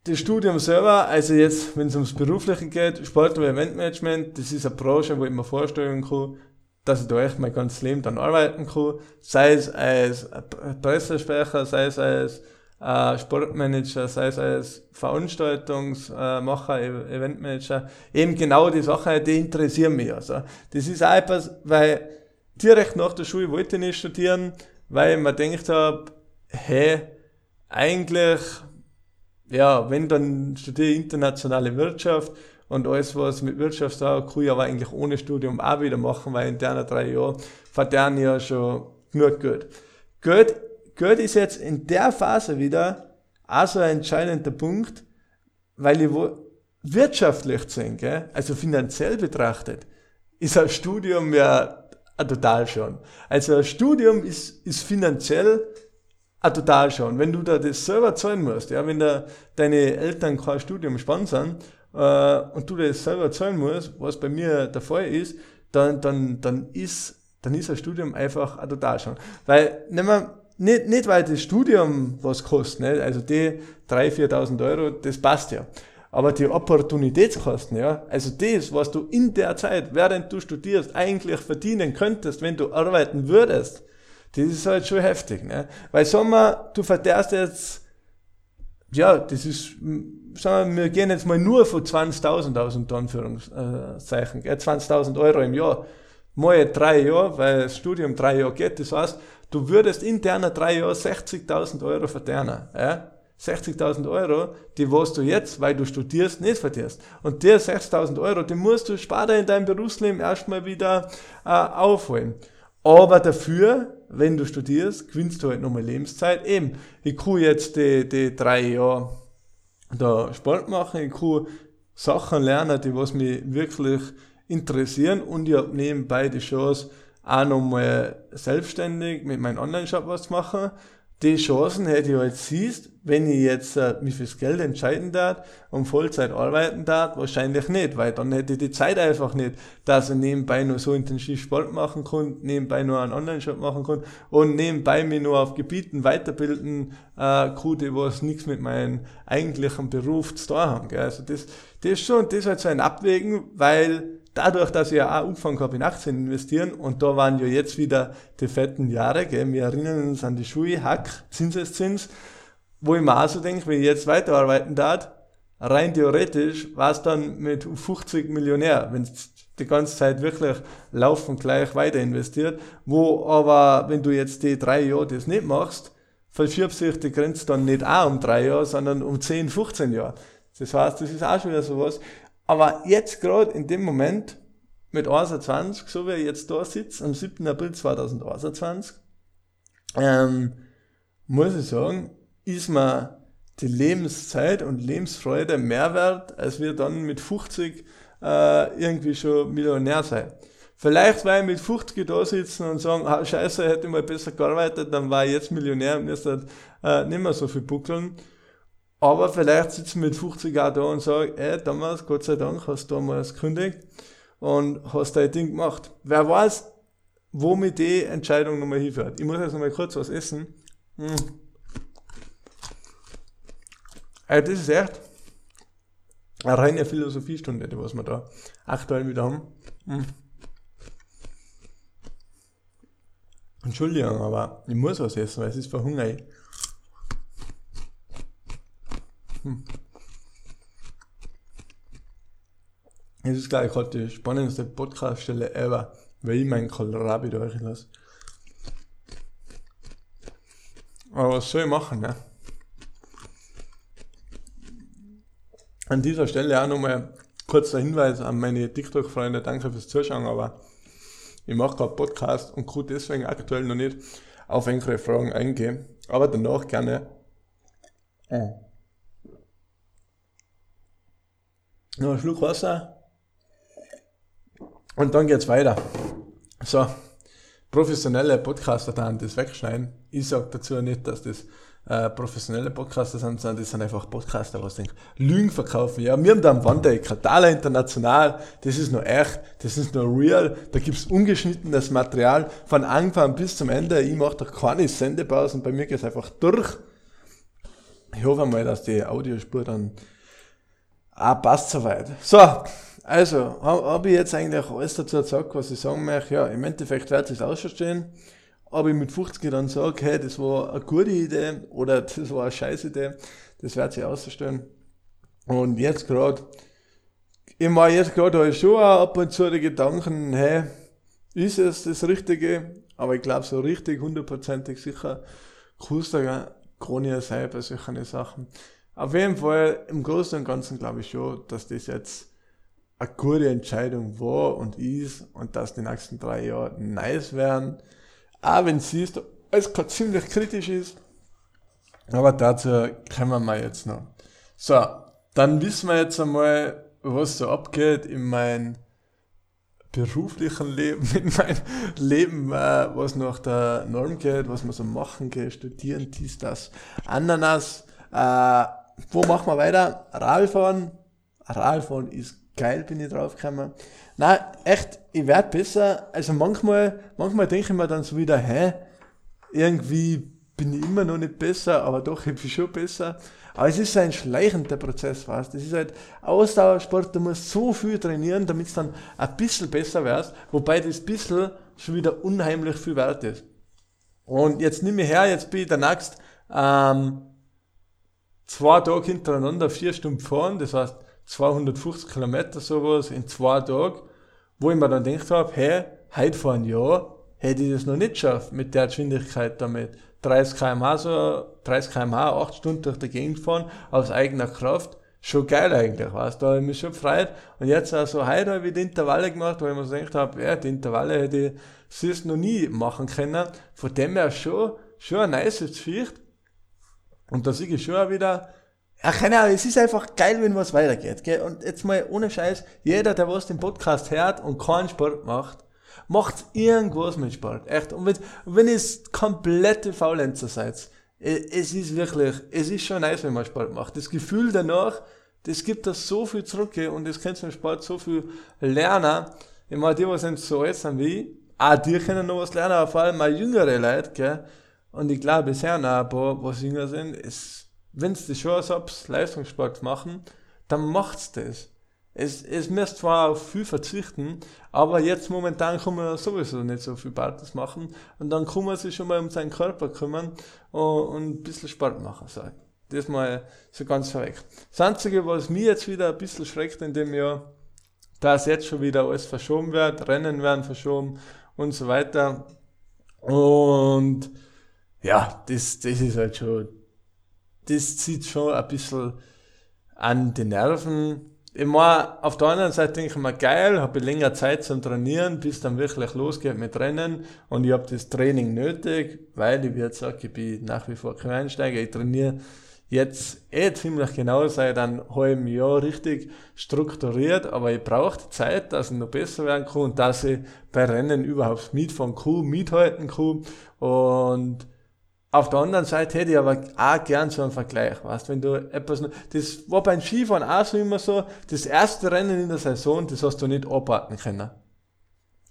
das Studium selber, also jetzt, wenn es ums Berufliche geht, Sport- und Eventmanagement, das ist eine Branche, wo ich mir vorstellen kann, dass ich da echt mein ganzes Leben dann arbeiten kann, sei es als Pressesprecher, sei es als äh, Sportmanager, sei es als Veranstaltungsmacher, Eventmanager, eben genau die Sachen, die interessieren mich. Also, das ist auch etwas, weil direkt nach der Schule wollte ich nicht studieren, weil ich mir gedacht habe, hey, eigentlich, ja, wenn dann studiere ich internationale Wirtschaft und alles, was mit Wirtschaft da kann ich aber eigentlich ohne Studium auch wieder machen, weil in der drei Jahren verdiene ich ja schon genug Geld. Geld Geld ist jetzt in der Phase wieder auch so ein entscheidender Punkt, weil ich wo wirtschaftlich gell? also finanziell betrachtet, ist ein Studium ja total schon. Also ein Studium ist, ist finanziell ein total schon. Wenn du da das selber zahlen musst, ja, wenn da deine Eltern kein Studium sponsern äh, und du das selber zahlen musst, was bei mir der Fall ist, dann, dann, dann ist dann ist ein Studium einfach ein total schon. Weil, nehmen wir nicht, nicht weil das Studium was kostet, nicht? also die 3.000, 4.000 Euro, das passt ja. Aber die Opportunitätskosten, ja, also das, was du in der Zeit, während du studierst, eigentlich verdienen könntest, wenn du arbeiten würdest, das ist halt schon heftig, ne? Weil sagen wir, du verdienst jetzt, ja, das ist, sagen wir, wir gehen jetzt mal nur von 20.000 aus unter Anführungszeichen, 20.000 Euro im Jahr, mal drei Jahre, weil das Studium drei Jahre geht, das heißt, du würdest interner drei Jahre 60.000 Euro verdienen. Ja? 60.000 Euro, die was du jetzt, weil du studierst, nicht verdienst. Und die 60.000 Euro, die musst du später in deinem Berufsleben erstmal wieder äh, aufholen. Aber dafür, wenn du studierst, gewinnst du halt nochmal Lebenszeit. Eben, ich kann jetzt die, die drei Jahre da Sport machen, ich kann Sachen lernen, die was mich wirklich interessieren und ich habe nebenbei die Chance, auch nochmal selbstständig mit meinem Online-Shop was machen. Die Chancen hätte ich halt siehst, wenn ich jetzt äh, mich fürs Geld entscheiden darf und Vollzeit arbeiten darf, wahrscheinlich nicht, weil dann hätte ich die Zeit einfach nicht, dass ich nebenbei nur so intensiv Sport machen kann, nebenbei nur einen Online-Shop machen kann und nebenbei mich nur auf Gebieten weiterbilden äh, kann, die was nichts mit meinem eigentlichen Beruf zu tun haben. Gell? Also das, das ist schon, das ist halt so ein Abwägen, weil dadurch, dass ich ja auch angefangen habe in Aktien investieren und da waren ja jetzt wieder die fetten Jahre, gell, wir erinnern uns an die Schuhe, Hack, Zinseszins, wo ich mir auch so denke, wenn ich jetzt weiterarbeiten darf, rein theoretisch war es dann mit 50 Millionär, wenn die ganze Zeit wirklich laufend gleich weiter investiert, wo aber, wenn du jetzt die drei Jahre das nicht machst, verschiebt sich die Grenze dann nicht auch um drei Jahre, sondern um 10, 15 Jahre. Das heißt, das ist auch schon wieder sowas. Aber jetzt gerade in dem Moment mit 21, so wie ich jetzt da sitze, am 7. April 2021, ähm, muss ich sagen, ist mir die Lebenszeit und Lebensfreude mehr wert, als wir dann mit 50 äh, irgendwie schon Millionär sein. Vielleicht, weil ich mit 50 da sitzen und sagen, ah, scheiße, hätte ich mal besser gearbeitet, dann war ich jetzt Millionär und müsste äh, nicht mehr so viel buckeln. Aber vielleicht sitzen wir mit 50 auch da und sagen, ey, damals, Gott sei Dank, hast du damals gekündigt und hast dein Ding gemacht. Wer weiß, wo mir die Entscheidung nochmal hinführt. Ich muss jetzt nochmal kurz was essen. Hm. Ey, das ist echt eine reine Philosophiestunde, die was wir da aktuell wieder haben. Hm. Entschuldigung, aber ich muss was essen, weil es ist verhungert. Hm. Es ist gleich heute die spannendste Podcast-Stelle ever, weil ich meinen Kohlrabi durch lasse. Aber was soll ich machen, ne? An dieser Stelle auch nochmal kurzer Hinweis an meine TikTok-Freunde. Danke fürs Zuschauen, aber ich mache gerade Podcast und kann deswegen aktuell noch nicht auf enkele Fragen eingehen. Aber danach gerne. Äh. Noch ein Schluck Wasser. Und dann geht's weiter. So, professionelle Podcaster dann das wegschneiden. Ich sage dazu nicht, dass das äh, professionelle Podcaster sind, sondern das sind einfach Podcaster, was denken, Lügen verkaufen. Ja, wir haben da am Wandereck, Katala International, das ist nur echt, das ist nur real, da gibt's ungeschnittenes Material von Anfang bis zum Ende. Ich mache da keine Sendepausen, bei mir geht's einfach durch. ich hoffe mal, dass die Audiospur dann auch passt soweit. So, also, habe hab ich jetzt eigentlich alles dazu gesagt, was ich sagen möchte. Ja, im Endeffekt wird es ausverstehen. Aber ich mit 50 dann sage, hey, das war eine gute Idee oder [LAUGHS] das war eine scheiß Idee, das wird sich ausverstehen. Und jetzt gerade, ich meine, jetzt gerade schon ab und zu die Gedanken, hey, ist es das Richtige? Aber ich glaube, so richtig hundertprozentig sicher kann da gar nicht sein bei solchen Sachen. Auf jeden Fall, im Großen und Ganzen glaube ich schon, dass das jetzt eine gute Entscheidung war und ist und dass die nächsten drei Jahre nice werden. Auch wenn siehst, es gerade ziemlich kritisch ist. Aber dazu kommen wir jetzt noch. So, dann wissen wir jetzt einmal, was so abgeht in meinem beruflichen Leben, [LAUGHS] in meinem Leben, äh, was nach der Norm geht, was man so machen geht, studieren, dies, das, Ananas. Äh, wo machen wir weiter? Radfahren. Radfahren ist geil, bin ich drauf gekommen. Nein, echt, ich werde besser. Also manchmal, manchmal denke ich mir dann so wieder, hä, irgendwie bin ich immer noch nicht besser, aber doch, ich bin schon besser. Aber es ist ein schleichender Prozess, weißt Das ist halt Ausdauersport, du musst so viel trainieren, damit es dann ein bisschen besser wirst, wobei das bisschen schon wieder unheimlich viel wert ist. Und jetzt nimm mir her, jetzt bin ich der nächst ähm, zwei Tage hintereinander vier Stunden fahren, das heißt 250 Kilometer sowas in zwei Tagen, wo ich mir dann gedacht habe, hey, heute vor einem Jahr hätte ich das noch nicht geschafft mit der Geschwindigkeit damit. 30 km/h, so 30 km/h, 8 Stunden durch die Gegend fahren, aus eigener Kraft. Schon geil eigentlich, weißt Da habe ich mich schon gefreut. Und jetzt also heute habe ich die Intervalle gemacht, weil ich mir so gedacht habe, ja, die Intervalle hätte ich sonst noch nie machen können. Von dem her schon, schon ein nice Geschichte. Und da sehe ich schon wieder, ja, keine Ahnung, es ist einfach geil, wenn was weitergeht, gell? Und jetzt mal ohne Scheiß, jeder, der was den Podcast hört und keinen Sport macht, macht irgendwas mit Sport. Echt. Und wenn, wenn ihr komplette Faulenzer seid, es ist wirklich, es ist schon nice, wenn man Sport macht. Das Gefühl danach, das gibt das so viel zurück und das kannst du im Sport so viel lernen. Ich meine, die, was sind so alt sind wie ich, auch die können noch was lernen, aber vor allem mal jüngere Leute, gell. Und ich glaube, es sind auch ein paar, was jünger sind, es, wenn sie die Chance habt, Leistungssport machen, dann macht's das. Es, es müsst zwar auf viel verzichten, aber jetzt momentan kann man sowieso nicht so viel Partys machen und dann kann man sich schon mal um seinen Körper kümmern und, ein bisschen Sport machen. So. Das mal so ganz verreckt. Das Einzige, was mir jetzt wieder ein bisschen schreckt in dem Jahr, dass jetzt schon wieder alles verschoben wird, Rennen werden verschoben und so weiter. Und ja, das, das ist halt schon, das zieht schon ein bisschen an die Nerven. Ich meine, auf der anderen Seite denke ich mir, geil, habe ich länger Zeit zum Trainieren, bis dann wirklich losgeht mit Rennen und ich habe das Training nötig, weil ich wie gesagt, ich bin nach wie vor kein Einsteiger, ich trainiere jetzt eh ziemlich genau seit einem halben Jahr richtig strukturiert, aber ich brauche Zeit, dass ich noch besser werden kann und dass ich bei Rennen überhaupt mitfahren kann, mithalten kann. Und auf der anderen Seite hätte ich aber auch gern so einen Vergleich, weißt, wenn du etwas, das war beim Skifahren auch so immer so, das erste Rennen in der Saison, das hast du nicht abwarten können.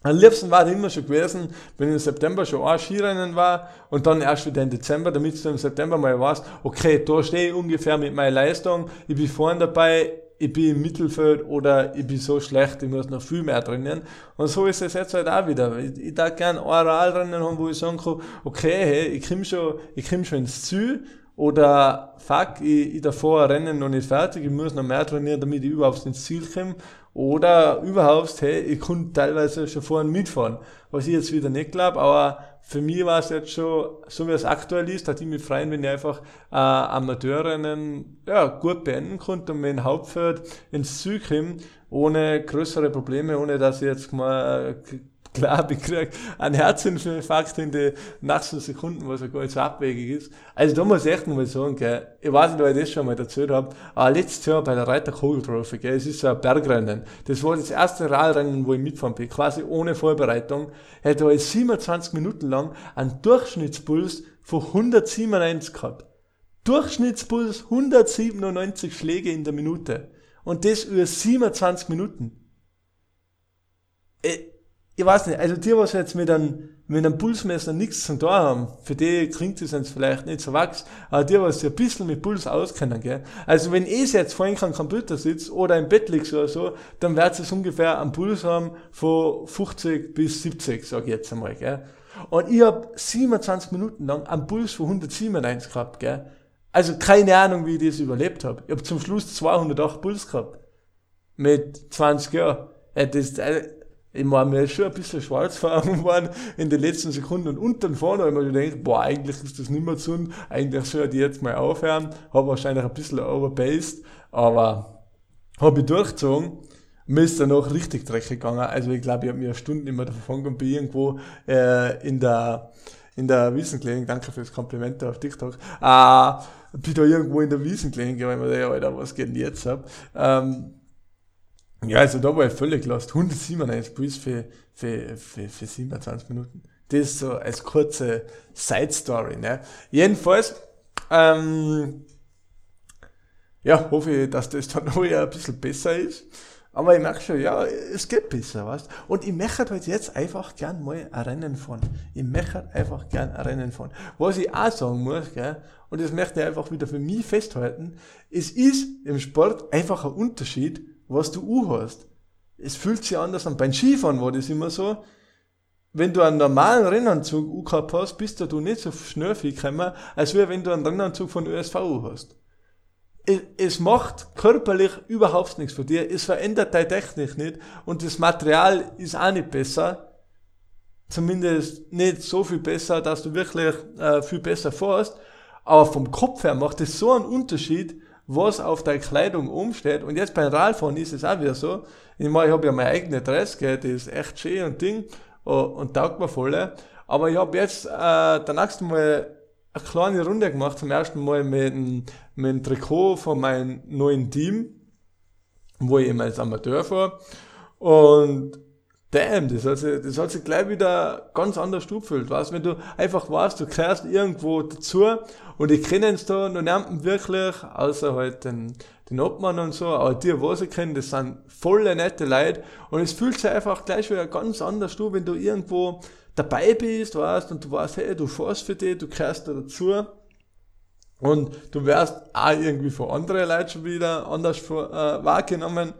Am liebsten war es immer schon gewesen, wenn im September schon ein Skirennen war und dann erst wieder im Dezember, damit du im September mal weißt, okay, da stehe ich ungefähr mit meiner Leistung, ich bin vorne dabei, ich bin im Mittelfeld oder ich bin so schlecht, ich muss noch viel mehr trainieren. Und so ist es jetzt halt auch wieder. Ich, ich darf gerne ein Oralrennen haben, wo ich sagen kann, okay, hey, ich komme schon, ich komm schon ins Ziel oder fuck, ich, ich davor Rennen noch nicht fertig, ich muss noch mehr trainieren, damit ich überhaupt ins Ziel komme. Oder überhaupt, hey, ich konnte teilweise schon vorhin mitfahren. Was ich jetzt wieder nicht glaube, aber für mich war es jetzt schon, so wie es aktuell ist, hat ich mich freuen, wenn ich einfach äh, Amateurinnen ja, gut beenden konnte und mein Hauptfeld ins Ziel komme, ohne größere Probleme, ohne dass ich jetzt mal äh, klar, [LAUGHS] ich krieg einen Herzinfarkt in den nächsten Sekunden, was ja gar nicht so abwegig ist. Also da muss ich echt mal sagen, gell, ich weiß nicht, ob ich das schon mal erzählt habe, aber letztes Jahr bei der Reiter Kogel Trophy, gell, es ist so ein Bergrennen. Das war das erste Radrennen, wo ich mitfahren bin, quasi ohne Vorbereitung. Hätte ich 27 Minuten lang einen Durchschnittspuls von 197 gehabt. Durchschnittspuls 197 Schläge in der Minute. Und das über 27 Minuten. Ich, ich weiß nicht, also die, was jetzt mit einem, mit einem Pulsmesser nichts zu tun haben, für die klingt es jetzt vielleicht nicht so wachs, aber die, was sich ein bisschen mit Puls auskennen, gell. Also wenn ich jetzt vorhin am Computer sitze oder im Bett liege oder so, dann wird es ungefähr einen Puls haben von 50 bis 70, sag ich jetzt einmal, gell. Und ich hab 27 Minuten lang einen Puls von 197 gehabt, gell. Also keine Ahnung, wie ich das überlebt habe. Ich hab zum Schluss 208 Puls gehabt. Mit 20 Jahren. Ja, das, also, ich meine, ist schon ein bisschen schwarz fahren worden in den letzten Sekunden. Und unten vorne habe ich mir gedacht, boah, eigentlich ist das nicht mehr zu, eigentlich sollte ich jetzt mal aufhören, habe wahrscheinlich ein bisschen overpaced, aber habe ich durchgezogen. Mir ist dann auch richtig dreckig gegangen, also ich glaube, ich habe mir eine Stunde nicht mehr davon und bin irgendwo äh, in der in der Wiesen gelegen, danke fürs Kompliment auf TikTok, äh, bin da irgendwo in der Wiesen gelegen, weil ich mir dachte, Alter, was geht denn jetzt ab? Ähm, ja, also da war ich völlig lost. 197 Puls für, für, für, für 27 Minuten. Das ist so als kurze Side Story. Ne? Jedenfalls, ähm, ja, hoffe ich, dass das dann [LAUGHS] noch ein bisschen besser ist. Aber ich merke schon, ja, es geht besser, weißt Und ich möchte halt jetzt einfach gern mal ein Rennen fahren. Ich möchte einfach gern ein Rennen fahren. Was ich auch sagen muss, gell, und das möchte ich einfach wieder für mich festhalten, es ist im Sport einfach ein Unterschied, was du U hast. Es fühlt sich anders an. Beim Skifahren war das immer so, wenn du einen normalen Rennanzug gehabt hast, bist du nicht so schnell viel gekommen, als wenn du einen Rennanzug von ÖSV hast. Es, es macht körperlich überhaupt nichts für dir, es verändert deine Technik nicht und das Material ist auch nicht besser. Zumindest nicht so viel besser, dass du wirklich äh, viel besser fährst. Aber vom Kopf her macht es so einen Unterschied, was auf der Kleidung umsteht. Und jetzt beim Radfahren ist es auch wieder so. Ich meine, ich habe ja meine eigene Dress, gell, die ist echt schön und Ding oh, und taugt mir voll. Aber ich habe jetzt äh, der nächste Mal eine kleine Runde gemacht, zum ersten Mal mit dem Trikot von meinem neuen Team, wo ich eben als Amateur fahre. Und damn, das hat sich, das hat sich gleich wieder ganz anders gefühlt, weißt, wenn du einfach weißt, du kehrst irgendwo dazu und die kennen es da noch niemanden wirklich, außer halt den, den Obmann und so, aber die, was sie kennen, das sind volle nette Leute. Und es fühlt sich einfach gleich wieder ganz anders du, wenn du irgendwo dabei bist, weißt, und du weißt, hey, du fährst für die, du kehrst da dazu. Und du wirst auch irgendwie von anderen Leuten schon wieder anders äh, wahrgenommen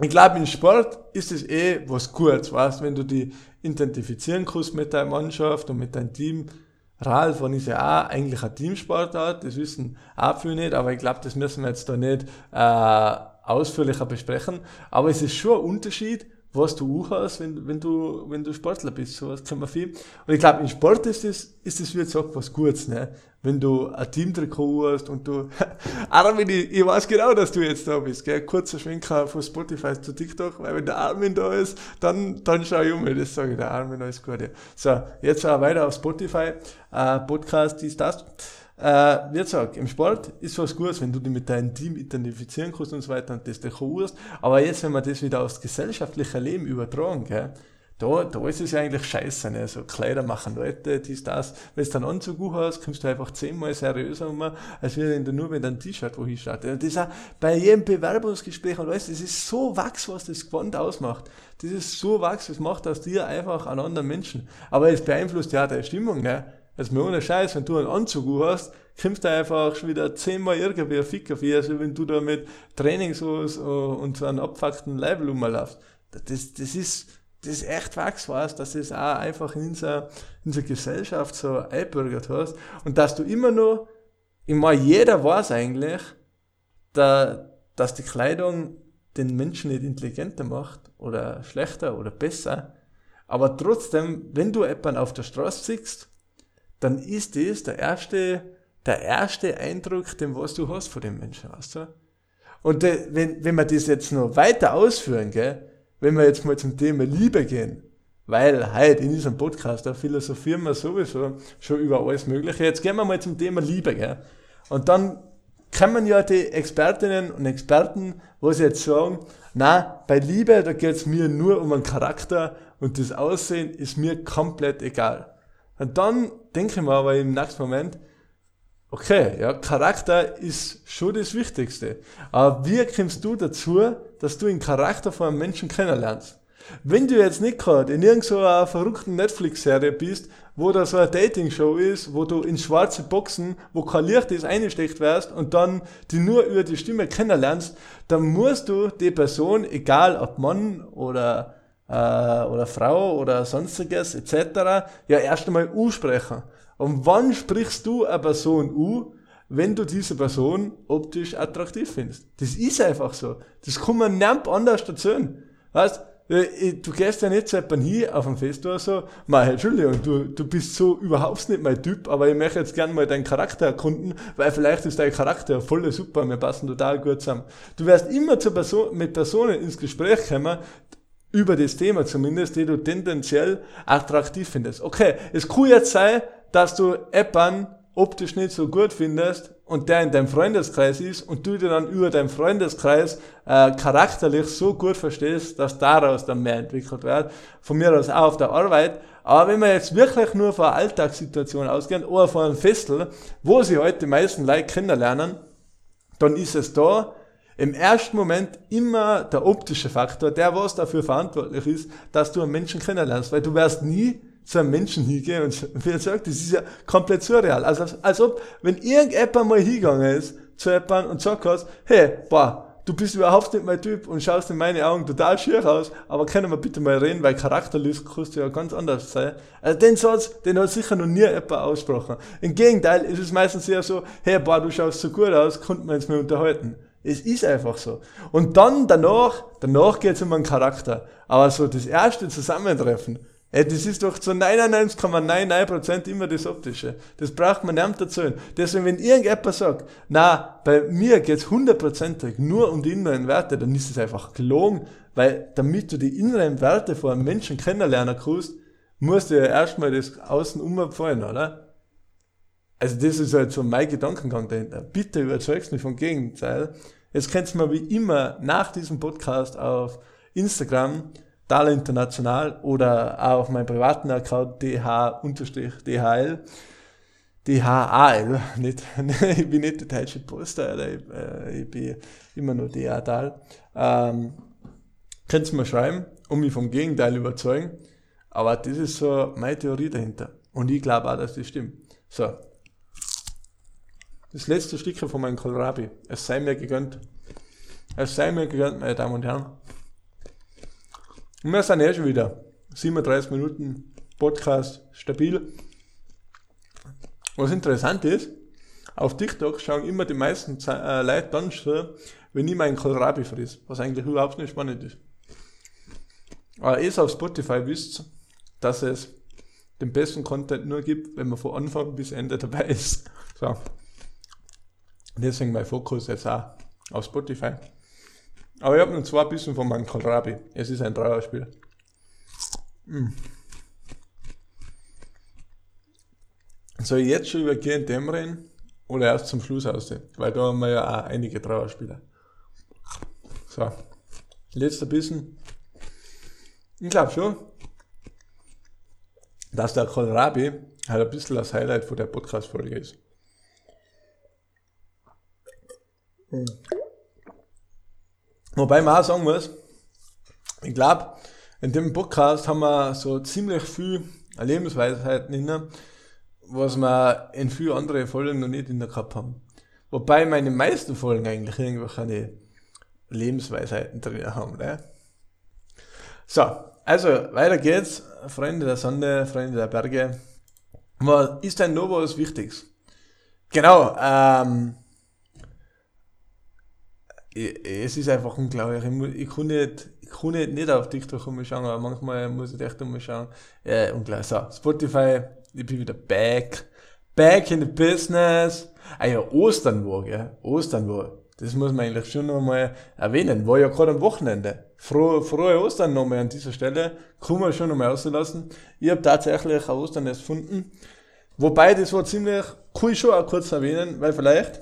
ich glaube, im Sport ist es eh was Gutes, weißt, wenn du die identifizieren kannst mit deiner Mannschaft und mit deinem Team. Radfahren ist ja auch eigentlich ein Teamsportart, das wissen auch viele nicht, aber ich glaube, das müssen wir jetzt da nicht äh, ausführlicher besprechen. Aber es ist schon ein Unterschied, was du auch hast, wenn, wenn, du, wenn du Sportler bist. So was kann man viel. Und ich glaube, im Sport ist das, ist das wie gesagt was Gutes, ne? Wenn du ein Teamtrikot hast und du, [LAUGHS] Armin, ich, ich weiß genau, dass du jetzt da bist, gell? Kurzer Schwenker von Spotify zu TikTok, weil wenn der Armin da ist, dann, dann schau ich um, das sage ich, der Armin, alles gut, ja. So, jetzt auch weiter auf Spotify, äh, Podcast, dies, das. Äh, wie gesagt, im Sport ist was Gutes, wenn du dich mit deinem Team identifizieren kannst und so weiter und das Trikot hast. Aber jetzt, wenn wir das wieder aufs gesellschaftliche Leben übertragen, gell, da, da ist es ja eigentlich scheiße, ne? so Kleider machen Leute, dies, das. Wenn du dann Anzug hast, kommst du einfach zehnmal seriöser um, als wenn du nur mit einem T-Shirt wohin schaut. Und das ist auch bei jedem Bewerbungsgespräch und weißt, das ist so wachs, was das Gewand ausmacht. Das ist so wachs, das macht aus dir einfach einen anderen Menschen. Aber es beeinflusst ja deine Stimmung, ne? Also mir ohne Scheiß, wenn du einen Anzug hast, kommst du einfach schon wieder zehnmal irgendwie ein Ficker wie, als wenn du da mit Trainingshose und so einem abfuckten Leibel rumlaufst. Das, das ist, das ist echt wachs, weißt, dass es auch einfach in unserer, in unserer Gesellschaft so einbürgert hast. Und dass du immer noch, ich meine, jeder weiß eigentlich, da, dass die Kleidung den Menschen nicht intelligenter macht oder schlechter oder besser. Aber trotzdem, wenn du jemanden auf der Straße siehst, dann ist das der erste, der erste Eindruck, den was du hast von dem Menschen, weißt du? Und de, wenn, wenn wir das jetzt noch weiter ausführen, gell, wenn wir jetzt mal zum Thema Liebe gehen, weil heute in diesem Podcast, da philosophieren wir sowieso schon über alles Mögliche. Jetzt gehen wir mal zum Thema Liebe, gell? Und dann kommen ja die Expertinnen und Experten, wo sie jetzt sagen, na, bei Liebe, da geht es mir nur um einen Charakter und das Aussehen ist mir komplett egal. Und dann denke ich mir aber im nächsten Moment, okay, ja, Charakter ist schon das Wichtigste. Aber wie kommst du dazu, dass du den Charakter von einem Menschen kennenlernst? Wenn du jetzt nicht gerade in irgendeiner verrückten Netflix-Serie bist, wo da so eine Dating-Show ist, wo du in schwarze Boxen, wo kein Licht ist, eingesteckt wirst und dann die nur über die Stimme kennenlernst, dann musst du die Person, egal ob Mann oder, äh, oder Frau oder sonstiges etc., ja erst einmal U sprechen. Und wann sprichst du eine Person U? Wenn du diese Person optisch attraktiv findest. Das ist einfach so. Das kann man nicht anders erzählen. Weißt, du gehst ja nicht zu jemandem hin auf dem Fest oder so, mal, Entschuldigung, du, du bist so überhaupt nicht mein Typ, aber ich möchte jetzt gerne mal deinen Charakter erkunden, weil vielleicht ist dein Charakter voll super, wir passen total gut zusammen. Du wirst immer zu Person, mit Personen ins Gespräch kommen, über das Thema zumindest, die du tendenziell attraktiv findest. Okay, es kann jetzt sein, dass du jemanden optisch nicht so gut findest und der in deinem Freundeskreis ist und du dir dann über deinen Freundeskreis äh, charakterlich so gut verstehst, dass daraus dann mehr entwickelt wird. Von mir aus auch auf der Arbeit. Aber wenn wir jetzt wirklich nur von einer Alltagssituation ausgehen oder von einem Festel, wo sie heute die meisten Leute kennenlernen, dann ist es da im ersten Moment immer der optische Faktor, der was dafür verantwortlich ist, dass du einen Menschen kennenlernst, weil du wirst nie zu einem Menschen hingehen und [LAUGHS] wie er sagt, das ist ja komplett surreal. Also, als ob, wenn irgendjemand mal hingegangen ist zu jemandem und sagt hast, hey, boah, du bist überhaupt nicht mein Typ und schaust in meine Augen total schier aus, aber können wir bitte mal reden, weil charakterlich kannst du ja ganz anders sein. Also den Satz, den hat sicher noch nie jemand ausgesprochen. Im Gegenteil ist es meistens eher so, hey, boah, du schaust so gut aus, konnten wir uns mal unterhalten. Es ist einfach so. Und dann danach, danach geht's um einen Charakter. Aber so das erste Zusammentreffen, Ey, das ist doch zu 99,99% immer das Optische. Das braucht man nicht erzählen. Deswegen, wenn irgendjemand sagt, na, bei mir geht's hundertprozentig nur um die inneren Werte, dann ist es einfach gelogen, weil damit du die inneren Werte von einem Menschen kennenlernen kannst, musst du ja erstmal das Außen umfallen, oder? Also das ist halt so mein Gedankengang dahinter. Bitte überzeugst mich vom Gegenteil. Jetzt könnt ihr mir wie immer nach diesem Podcast auf Instagram Dala International oder auch auf meinem privaten Account dh-dhl. DHAL, nicht, [LAUGHS] ich bin nicht der deutsche Poster, ich, äh, ich bin immer nur DHDAL. Ähm, könnt ihr mir schreiben und mich vom Gegenteil überzeugen. Aber das ist so meine Theorie dahinter. Und ich glaube auch, dass das stimmt. So. Das letzte Stückchen von meinem Kohlrabi. Es sei mir gegönnt. Es sei mir gegönnt, meine Damen und Herren. Und wir sind eh schon wieder 37 Minuten Podcast stabil. Was interessant ist, auf TikTok schauen immer die meisten äh, Leute dann schon, wenn ich meinen Kohlrabi friss, was eigentlich überhaupt nicht spannend ist. Aber ihr auf Spotify wisst, dass es den besten Content nur gibt, wenn man von Anfang bis Ende dabei ist. [LAUGHS] So. Deswegen mein Fokus jetzt auch auf Spotify. Aber ich habe noch zwei Bissen von meinem Kohlrabi. Es ist ein Dreierspiel. Mm. Soll ich jetzt schon über GNTM reden oder erst zum Schluss aussehen? Weil da haben wir ja auch einige Trauerspieler. So, letzter Bissen. Ich glaube schon, dass der Kohlrabi halt ein bisschen das Highlight von der Podcast-Folge ist. Mm. Wobei man auch sagen muss, ich glaube, in dem Podcast haben wir so ziemlich viel Lebensweisheiten drin, was wir in vielen anderen Folgen noch nicht in der gehabt haben. Wobei meine meisten Folgen eigentlich irgendwelche Lebensweisheiten drin haben. Ne? So, also weiter geht's. Freunde der Sonne, Freunde der Berge. Was ist denn noch was Wichtiges? Genau, ähm, es ist einfach unglaublich. Ich, ich kann nicht, ich kann nicht, nicht auf TikTok umschauen, aber manchmal muss ich echt umschauen. Ja, unglaublich. So, Spotify, ich bin wieder back. Back in the business. Ah ja, Ostern war, gell? Ostern war. Das muss man eigentlich schon nochmal erwähnen. War ja gerade am Wochenende. Frohe, frohe Ostern nochmal an dieser Stelle. Kann man schon nochmal auslassen. Ich habe tatsächlich ein Osternest gefunden. Wobei, das war ziemlich, ich schon auch kurz erwähnen, weil vielleicht,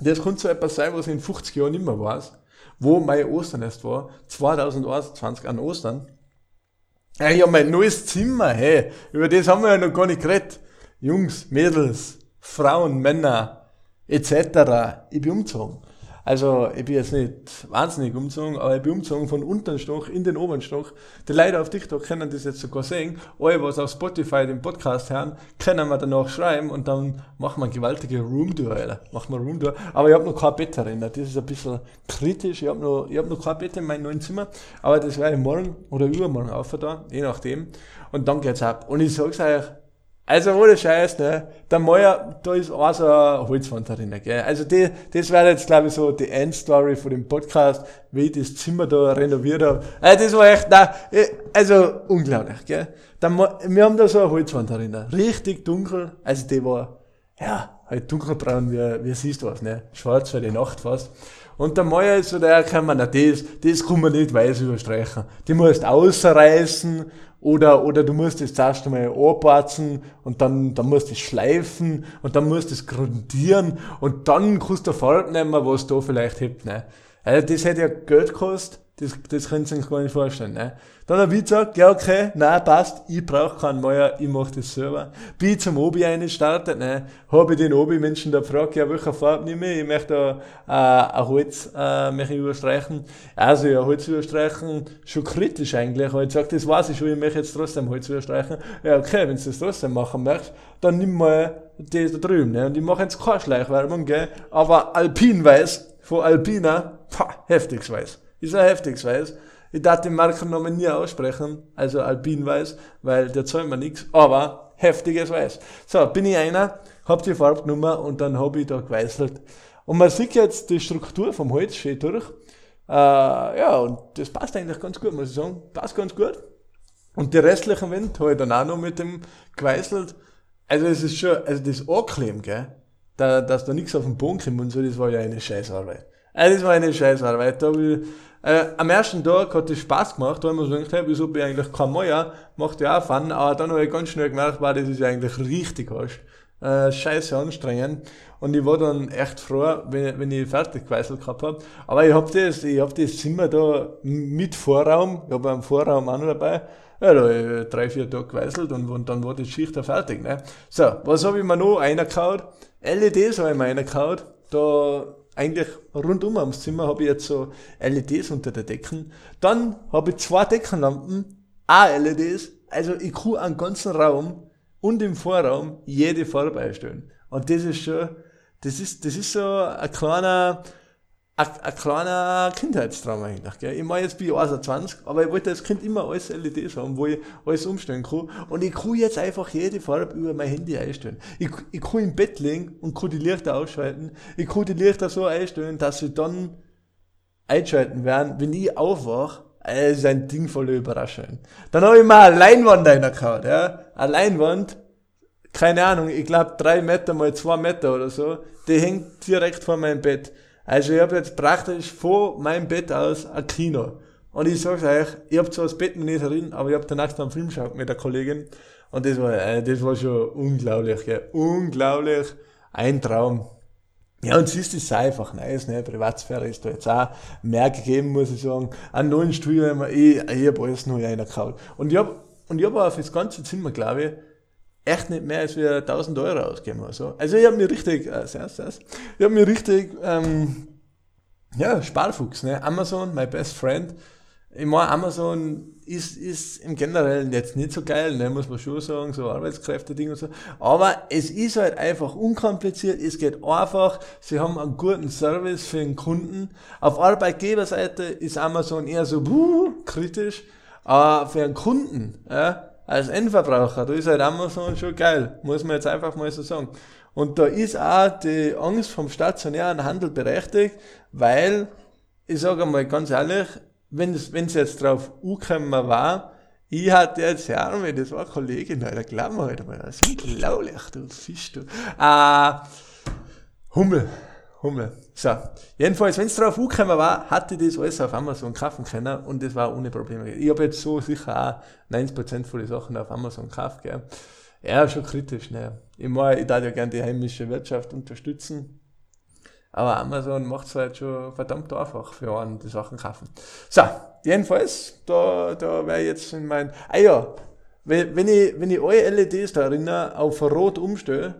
das könnte so etwas sein, was ich in 50 Jahren nicht mehr weiß, wo mein Osternest war, 2021 an Ostern. Ja, ich habe mein neues Zimmer, hey, über das haben wir ja noch gar nicht geredet. Jungs, Mädels, Frauen, Männer, etc. Ich bin umgezogen. Also, ich bin jetzt nicht wahnsinnig umgezogen, aber ich bin umgezogen von unteren Stock in den oberen Stock. Die Leute auf TikTok können das jetzt sogar sehen. Alle, was auf Spotify den Podcast hören, können wir danach schreiben und dann machen wir gewaltige Room-Duelle. Machen wir Room-Duelle. Aber ich habe noch kein Bett drin. Das ist ein bisschen kritisch. Ich habe noch, ich hab noch kein Bett in meinem neuen Zimmer. Aber das werde ich morgen oder übermorgen auf da, je nachdem. Und dann geht's ab. Und ich sag's euch, also ohne Scheiß, ne? Der Meier, da ist auch so eine Holzwand drin, gell? Also die, das wäre jetzt, glaube ich, so die Endstory von dem Podcast, wie ich das Zimmer da renoviert habe. Also das war echt, nein, also unglaublich, gell? Der, wir haben da so eine Holzwand drin, richtig dunkel, also die war, ja, halt dunkelbraun, wie, wie siehst du was, ne? Schwarz für die Nacht fast. Und der Meier ist so der, kann man, na, das, das kann man nicht weiß überstreichen. Die musst ausreißen oder, oder du musst es zuerst einmal anpatzen und dann, dann musst du es schleifen und dann musst du es grundieren und dann kannst du Farbe nehmen, was da vielleicht hebt, ne. Also das hätte ja Geld gekostet, das, das könnt ihr euch gar nicht vorstellen, ne. Dann habe ich gesagt, ja okay, nein, passt, ich brauche keinen Meier, ich mache das selber. Bin ich zum Obi eingestartet, ne, habe ich den Obi-Menschen da gefragt, ja, welche Farbe nehme ich, ich möchte da äh, ein Holz äh, möchte ich überstreichen. Also ja, Holz überstreichen, schon kritisch eigentlich, aber ich gesagt, das weiß ich schon, ich möchte jetzt trotzdem Holz überstreichen. Ja okay, wenn du das trotzdem machen möchtest, dann nimm mal das da drüben, ne, und ich mache jetzt keine Schleichwerbung, gell, aber Alpinweiß, von Alpina, pah, heftiges Weiß. Ist ein heftiges Weiß. Ich darf den Markennamen nie aussprechen, also Alpinweiß, weil der zahlt mir nichts, aber heftiges Weiß. So, bin ich einer, hab die Farbnummer und dann hab ich da geweißelt. Und man sieht jetzt die Struktur vom Holz schön durch. Äh, ja, und das passt eigentlich ganz gut, muss ich sagen. Passt ganz gut. Und die restlichen Wände habe ich dann auch noch mit dem geweißelt. Also es ist schon, also das Ankleben, gell, da, dass da nichts auf den Boden kommt und so, das war ja eine Scheißarbeit. Also das war eine Scheißarbeit. Da äh, am ersten Tag hat es Spaß gemacht, haben wir so gedacht, hey, wieso bin ich eigentlich kein Meier? Macht ja auch Fun, aber dann habe ich ganz schnell gemerkt, wow, das ist eigentlich richtig hast. Äh, scheiße anstrengend. Und ich war dann echt froh, wenn, wenn ich fertig geweißelt gehabt habe. Aber ich hab das, ich hab das Zimmer da mit Vorraum, ich habe einen Vorraum auch noch dabei, ja, da habe ich drei, vier Tage geweißelt und, und dann war die Schicht da fertig. Ne? So, was habe ich mir noch reingekaut? LEDs habe ich mir reingekaut. Da eigentlich rundum ums Zimmer habe ich jetzt so LEDs unter der Decken. Dann habe ich zwei Deckenlampen, auch LEDs. Also ich kann einen ganzen Raum und im Vorraum jede Farbe einstellen. Und das ist schon, das ist, das ist so ein kleiner, ein, ein kleiner Kindheitstraum eigentlich. Gell? Ich meine, jetzt bin ich 21, aber ich wollte als Kind immer alles LEDs haben, wo ich alles umstellen kann. Und ich kann jetzt einfach jede Farbe über mein Handy einstellen. Ich, ich kann im Bett liegen und kann die Lichter ausschalten. Ich kann die Lichter so einstellen, dass sie dann einschalten werden, wenn ich aufwache. Das ist ein Ding voller Überraschung. Dann habe ich mal eine Leinwand reingehauen, ja. Eine Leinwand, keine Ahnung, ich glaube drei Meter mal zwei Meter oder so, die hängt direkt vor meinem Bett. Also ich habe jetzt praktisch vor meinem Bett aus ein Kino. Und ich sag's euch, ich hab zwar das Bett noch nicht drin, aber ich hab danach einen Film geschaut mit der Kollegin. Und das war, äh, das war schon unglaublich, gell. Unglaublich. Ein Traum. Ja, und siehst, ist einfach nice, ne? Privatsphäre ist da jetzt auch mehr gegeben, muss ich sagen. An neuen Stuhl haben wir eh, ich hab alles neu reingekaut. Und ich hab, und ich hab auch fürs ganze Zimmer, glaube ich, echt nicht mehr als wir 1000 Euro ausgeben oder so. Also ich hab mir richtig, äh, sehr, sehr, ich hab mir richtig, ähm, ja, Sparfuchs, ne? Amazon, my best friend. Ich meine, Amazon ist, ist im Generellen jetzt nicht so geil, ne, muss man schon sagen, so Arbeitskräfte-Ding und so. Aber es ist halt einfach unkompliziert, es geht einfach, sie haben einen guten Service für den Kunden. Auf Arbeitgeberseite ist Amazon eher so, buh, kritisch, aber für einen Kunden, ja, als Endverbraucher, da ist halt Amazon schon geil, muss man jetzt einfach mal so sagen. Und da ist auch die Angst vom stationären Handel berechtigt, weil, ich sage einmal ganz ehrlich, wenn es jetzt drauf angekommen war, ich hatte jetzt Herme, das war eine Kollegin, Alter, glaub mir halt mal, das ist unglaublich, du Fisch, du. Äh, Hummel, Hummel. So, jedenfalls, wenn es drauf angekommen war, hatte ich das alles auf Amazon kaufen können und das war ohne Probleme. Ich habe jetzt so sicher auch 90% von den Sachen auf Amazon gekauft, gell. Ja, schon kritisch, ne. Ich meine, ich darf ja gerne die heimische Wirtschaft unterstützen. Aber Amazon macht es halt schon verdammt einfach für einen die Sachen kaufen. So, jedenfalls, da, da wäre jetzt in mein, ah ja, wenn, wenn ich, wenn ich alle LEDs da erinnere, auf Rot umstelle,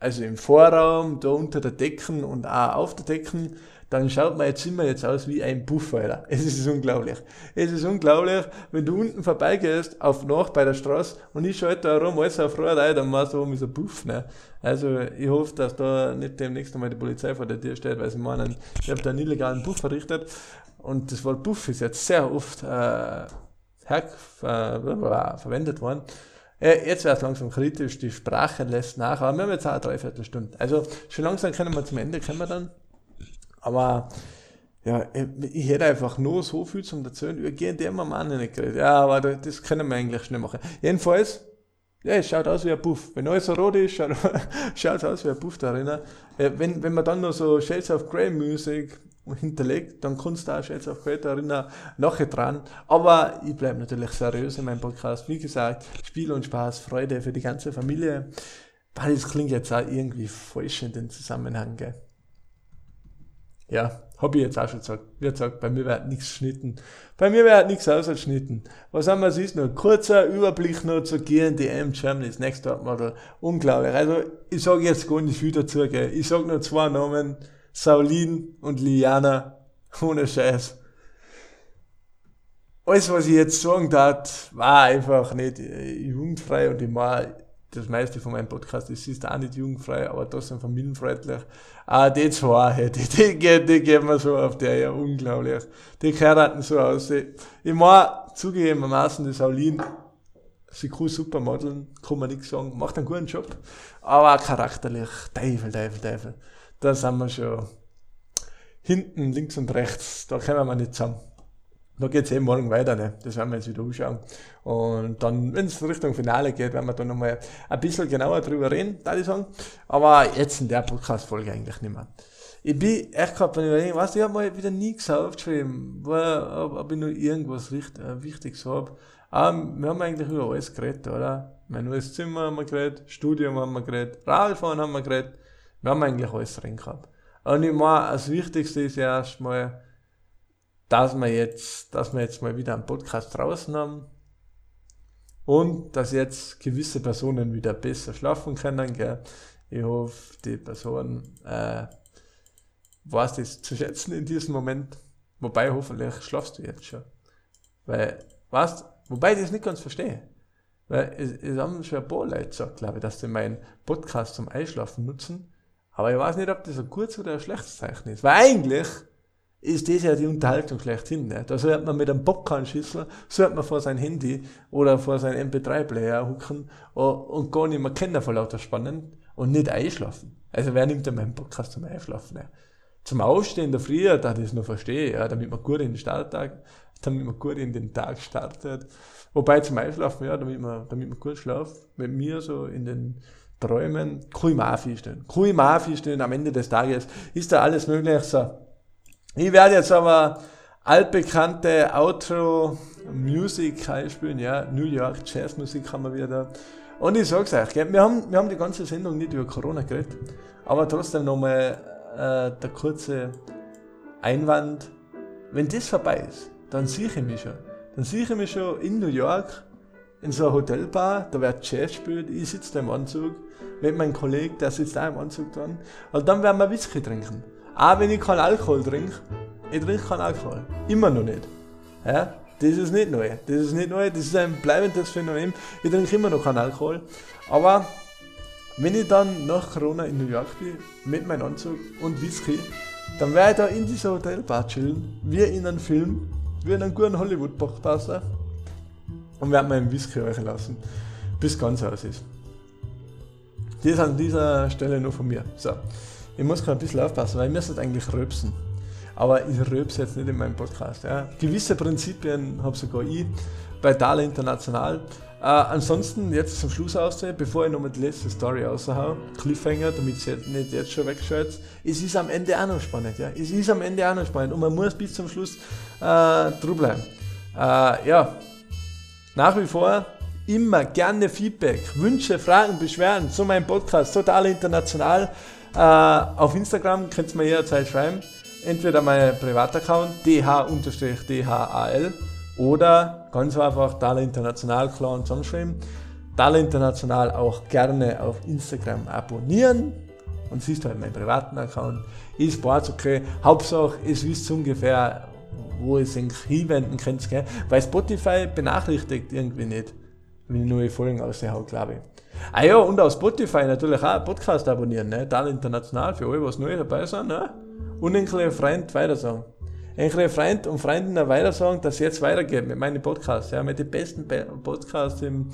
also im Vorraum, da unter der Decken und auch auf der Decken, dann schaut mein Zimmer jetzt aus wie ein Buff, Alter. [LAUGHS] Es ist unglaublich. Es ist unglaublich, wenn du unten vorbeigehst, auf Nacht bei der Straße, und ich schalte da rum, alles auf Rot ein, dann machst du oben so Buff, ne. Also, ich hoffe, dass da nicht demnächst einmal die Polizei vor der Tür steht, weil sie meinen, ich habe da einen illegalen Buff verrichtet. Und das Wort Buff ist jetzt sehr oft, äh, her, äh, verwendet worden. Äh, jetzt wäre es langsam kritisch, die Sprache lässt nach, aber wir haben jetzt auch eine Dreiviertelstunde. Also schon langsam können wir zum Ende kommen dann. Aber ja, ich hätte einfach nur so viel zum Erzählen über GNDM am Mann nicht geredet. Ja, aber das können wir eigentlich schnell machen. Jedenfalls, ja, es schaut aus wie ein Puff. Wenn alles so rot ist, schaut [LAUGHS] es aus wie ein Puff da drin. Äh, wenn, wenn man dann noch so Shades of Grey Musik hinterlegt, dann kannst du auch of Grey da drin nachher dran. Aber ich bleibe natürlich seriös in meinem Podcast. Wie gesagt, Spiel und Spaß, Freude für die ganze Familie. Weil das klingt jetzt auch irgendwie falsch in den Zusammenhang, gell? Ja, habe ich jetzt auch schon gesagt. Wie gesagt, bei mir wird nichts geschnitten. Bei mir wird nichts ausgeschnitten. Was haben wir sonst noch? Kurzer Überblick noch zu GNDM Germany's Next Top Model. Unglaublich. Also, ich sage jetzt gar nicht viel dazu, gell. Ich sage nur zwei Namen. Saulin und Liana. Ohne Scheiß. Alles, was ich jetzt sagen darf, war einfach nicht äh, jugendfrei und ich war das meiste von meinem Podcast ist, ist auch nicht jugendfrei, aber trotzdem familienfreundlich. Ah, die zwei, [LAUGHS] die, die, die, die geben wir so auf der, ja, unglaublich. Die heiraten so aus. Ich meine, zugegebenermaßen, die Saulin, sie kann super modeln, kann man nichts sagen, macht einen guten Job, aber charakterlich, Teufel, Teufel, Teufel. Da sind wir schon hinten, links und rechts, da kommen wir nicht zusammen. Da geht es eben morgen weiter, ne? das werden wir jetzt wieder anschauen. Und dann, wenn es Richtung Finale geht, werden wir da nochmal ein bisschen genauer drüber reden, da ich sagen. Aber jetzt in der Podcast-Folge eigentlich nicht mehr. Ich bin echt gerade bei überlegen, weißt du, ich habe mal wieder nichts aufgeschrieben, wo, ob, ob ich nur irgendwas richtig, äh, Wichtiges habe. Aber wir haben eigentlich über alles geredet, oder? Mein neues Zimmer haben wir geredet, Studium haben wir geredet, Radfahren haben wir geredet. Wir haben eigentlich alles drin gehabt. Und ich meine, das Wichtigste ist ja erstmal, dass wir jetzt, dass wir jetzt mal wieder einen Podcast draußen haben und dass jetzt gewisse Personen wieder besser schlafen können. Gell? Ich hoffe, die Person äh, weiß das zu schätzen in diesem Moment. Wobei hoffentlich schlafst du jetzt schon. Weil, weißt, wobei ich das nicht ganz verstehe. Weil es, es haben schon ein paar Leute gesagt, glaube ich, dass sie meinen Podcast zum Einschlafen nutzen. Aber ich weiß nicht, ob das ein gutes oder ein schlechtes Zeichen ist. Weil eigentlich ist das ja die Unterhaltung schlechthin. Ne? Da sollte man mit einem Popcorn-Schüssel, sollte man vor sein Handy oder vor sein MP3-Player hucken und gar nicht mehr kennen vor lauter Spannend und nicht einschlafen. Also wer nimmt denn meinen Podcast zum Einschlafen? Ne? Zum Aufstehen der Früh, da es noch verstehe, ja, damit man gut in den Starttag, damit man gut in den Tag startet. Wobei zum Einschlafen, ja, damit man, damit man gut schlaft, mit mir so in den Träumen, kann ich mir auch vorstellen. Vorstellen, am Ende des Tages ist da alles möglich. So, ich werde jetzt aber altbekannte Outro Music spielen, ja, New York Jazz Musik haben wir wieder. Und ich sag's euch, gell, wir, haben, wir haben die ganze Sendung nicht über Corona geredet, aber trotzdem nochmal äh, der kurze Einwand. Wenn das vorbei ist, dann sehe ich mich schon. Dann sehe ich mich schon in New York in so einer Hotelbar, da wird Jazz gespielt, ich sitze da im Anzug, mit meinem Kollegen, der sitzt da im Anzug dran, und dann werden wir Whisky trinken. Auch wenn ich keinen Alkohol trinke, ich trinke keinen Alkohol. Immer noch nicht. Ja? Das ist nicht neu. Das ist nicht neu, das ist ein bleibendes Phänomen. Ich trinke immer noch keinen Alkohol. Aber wenn ich dann nach Corona in New York bin, mit meinem Anzug und Whisky, dann werde ich da in dieser Hotelbar chillen, wie in einem Film, wie in einem guten Hollywood-Blockbuster und werde meinen Whisky reichen lassen, bis ganz aus ist. Das an dieser Stelle nur von mir. So. Ich muss gerade ein bisschen aufpassen, weil ich müsste eigentlich röpsen. Aber ich röpse jetzt nicht in meinem Podcast. Ja. Gewisse Prinzipien habe sogar ich bei Dale International. Äh, ansonsten, jetzt zum Schluss aussehen, bevor ich nochmal die letzte Story raushau, Cliffhanger, damit es nicht jetzt schon wegschaut. Es ist am Ende auch noch spannend. Ja. Es ist am Ende auch noch spannend und man muss bis zum Schluss äh, dran bleiben. Äh, ja, nach wie vor immer gerne Feedback, Wünsche, Fragen, Beschwerden zu meinem Podcast Total International. Äh, auf Instagram könnt ihr mir jederzeit schreiben. Entweder mein Privataccount dh-dhal oder ganz einfach Dala International klar zusammenschreiben. Dala International auch gerne auf Instagram abonnieren. und siehst halt meinen privaten Account. Ist Sports okay. Hauptsache, es wisst ungefähr, wo ihr es hinwenden könnt, gell? weil Spotify benachrichtigt irgendwie nicht, wenn ich neue Folgen aushaue, glaube ich. Ah ja, und auf Spotify natürlich auch Podcast abonnieren, ne? Tal international für alle, was neu dabei sind, ne? Und ein kleiner Freund weitersagen. Ein kleiner Freund und Freundinnen weitersagen, dass es jetzt weitergeht mit meinen Podcasts, ja, mit den besten Podcasts im,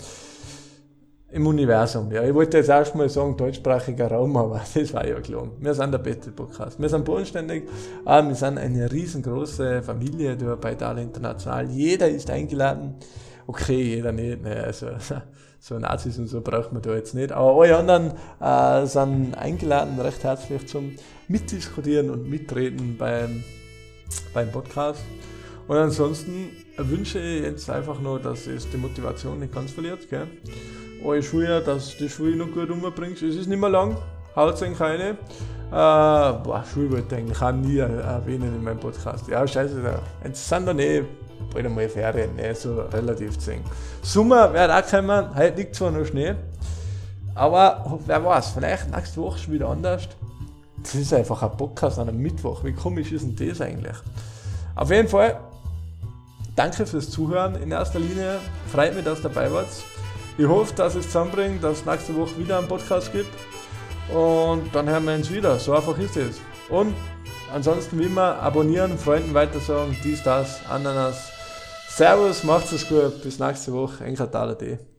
im Universum. Ja, ich wollte jetzt erstmal sagen, deutschsprachiger Raum, aber [LAUGHS] das war ja klar. Wir sind der beste Podcast. Wir sind bodenständig, aber wir sind eine riesengroße Familie da bei Tal International. Jeder ist eingeladen. Okay, jeder nicht. Ne, also, [LAUGHS] so Nazis und so braucht man da jetzt nicht. Aber alle anderen äh, sind eingeladen, recht herzlich zum Mitdiskutieren und Mitreden beim, beim Podcast. Und ansonsten wünsche ich jetzt einfach nur, dass es die Motivation nicht ganz verliert. Gell? Alle Schule, dass die Schule noch gut umbringst. Es ist nicht mehr lang, haut es keine. Äh, boah, Schule wollte ich eigentlich auch nie erwähnen in meinem Podcast. Ja, scheiße, jetzt sind dann eh bald einmal Ferien, ne, so relativ zehn. Sommer wird auch kommen, heute liegt zwar noch Schnee, aber wer weiß, vielleicht nächste Woche schon wieder anders. Das ist einfach ein Podcast an einem Mittwoch. Wie komisch ist denn das eigentlich? Auf jeden Fall, danke fürs Zuhören in erster Linie. Freut mich, dass ihr dabei wart. Ich hoffe, dass es zusammenbringt, dass es nächste Woche wieder einen Podcast gibt. Und dann hören wir uns wieder. So einfach ist es. Und ansonsten wie immer abonnieren, Freunden weitersagen, dies, das, Ananas. Servus, macht's es gut, bis nächste Woche, Enkertaler.de.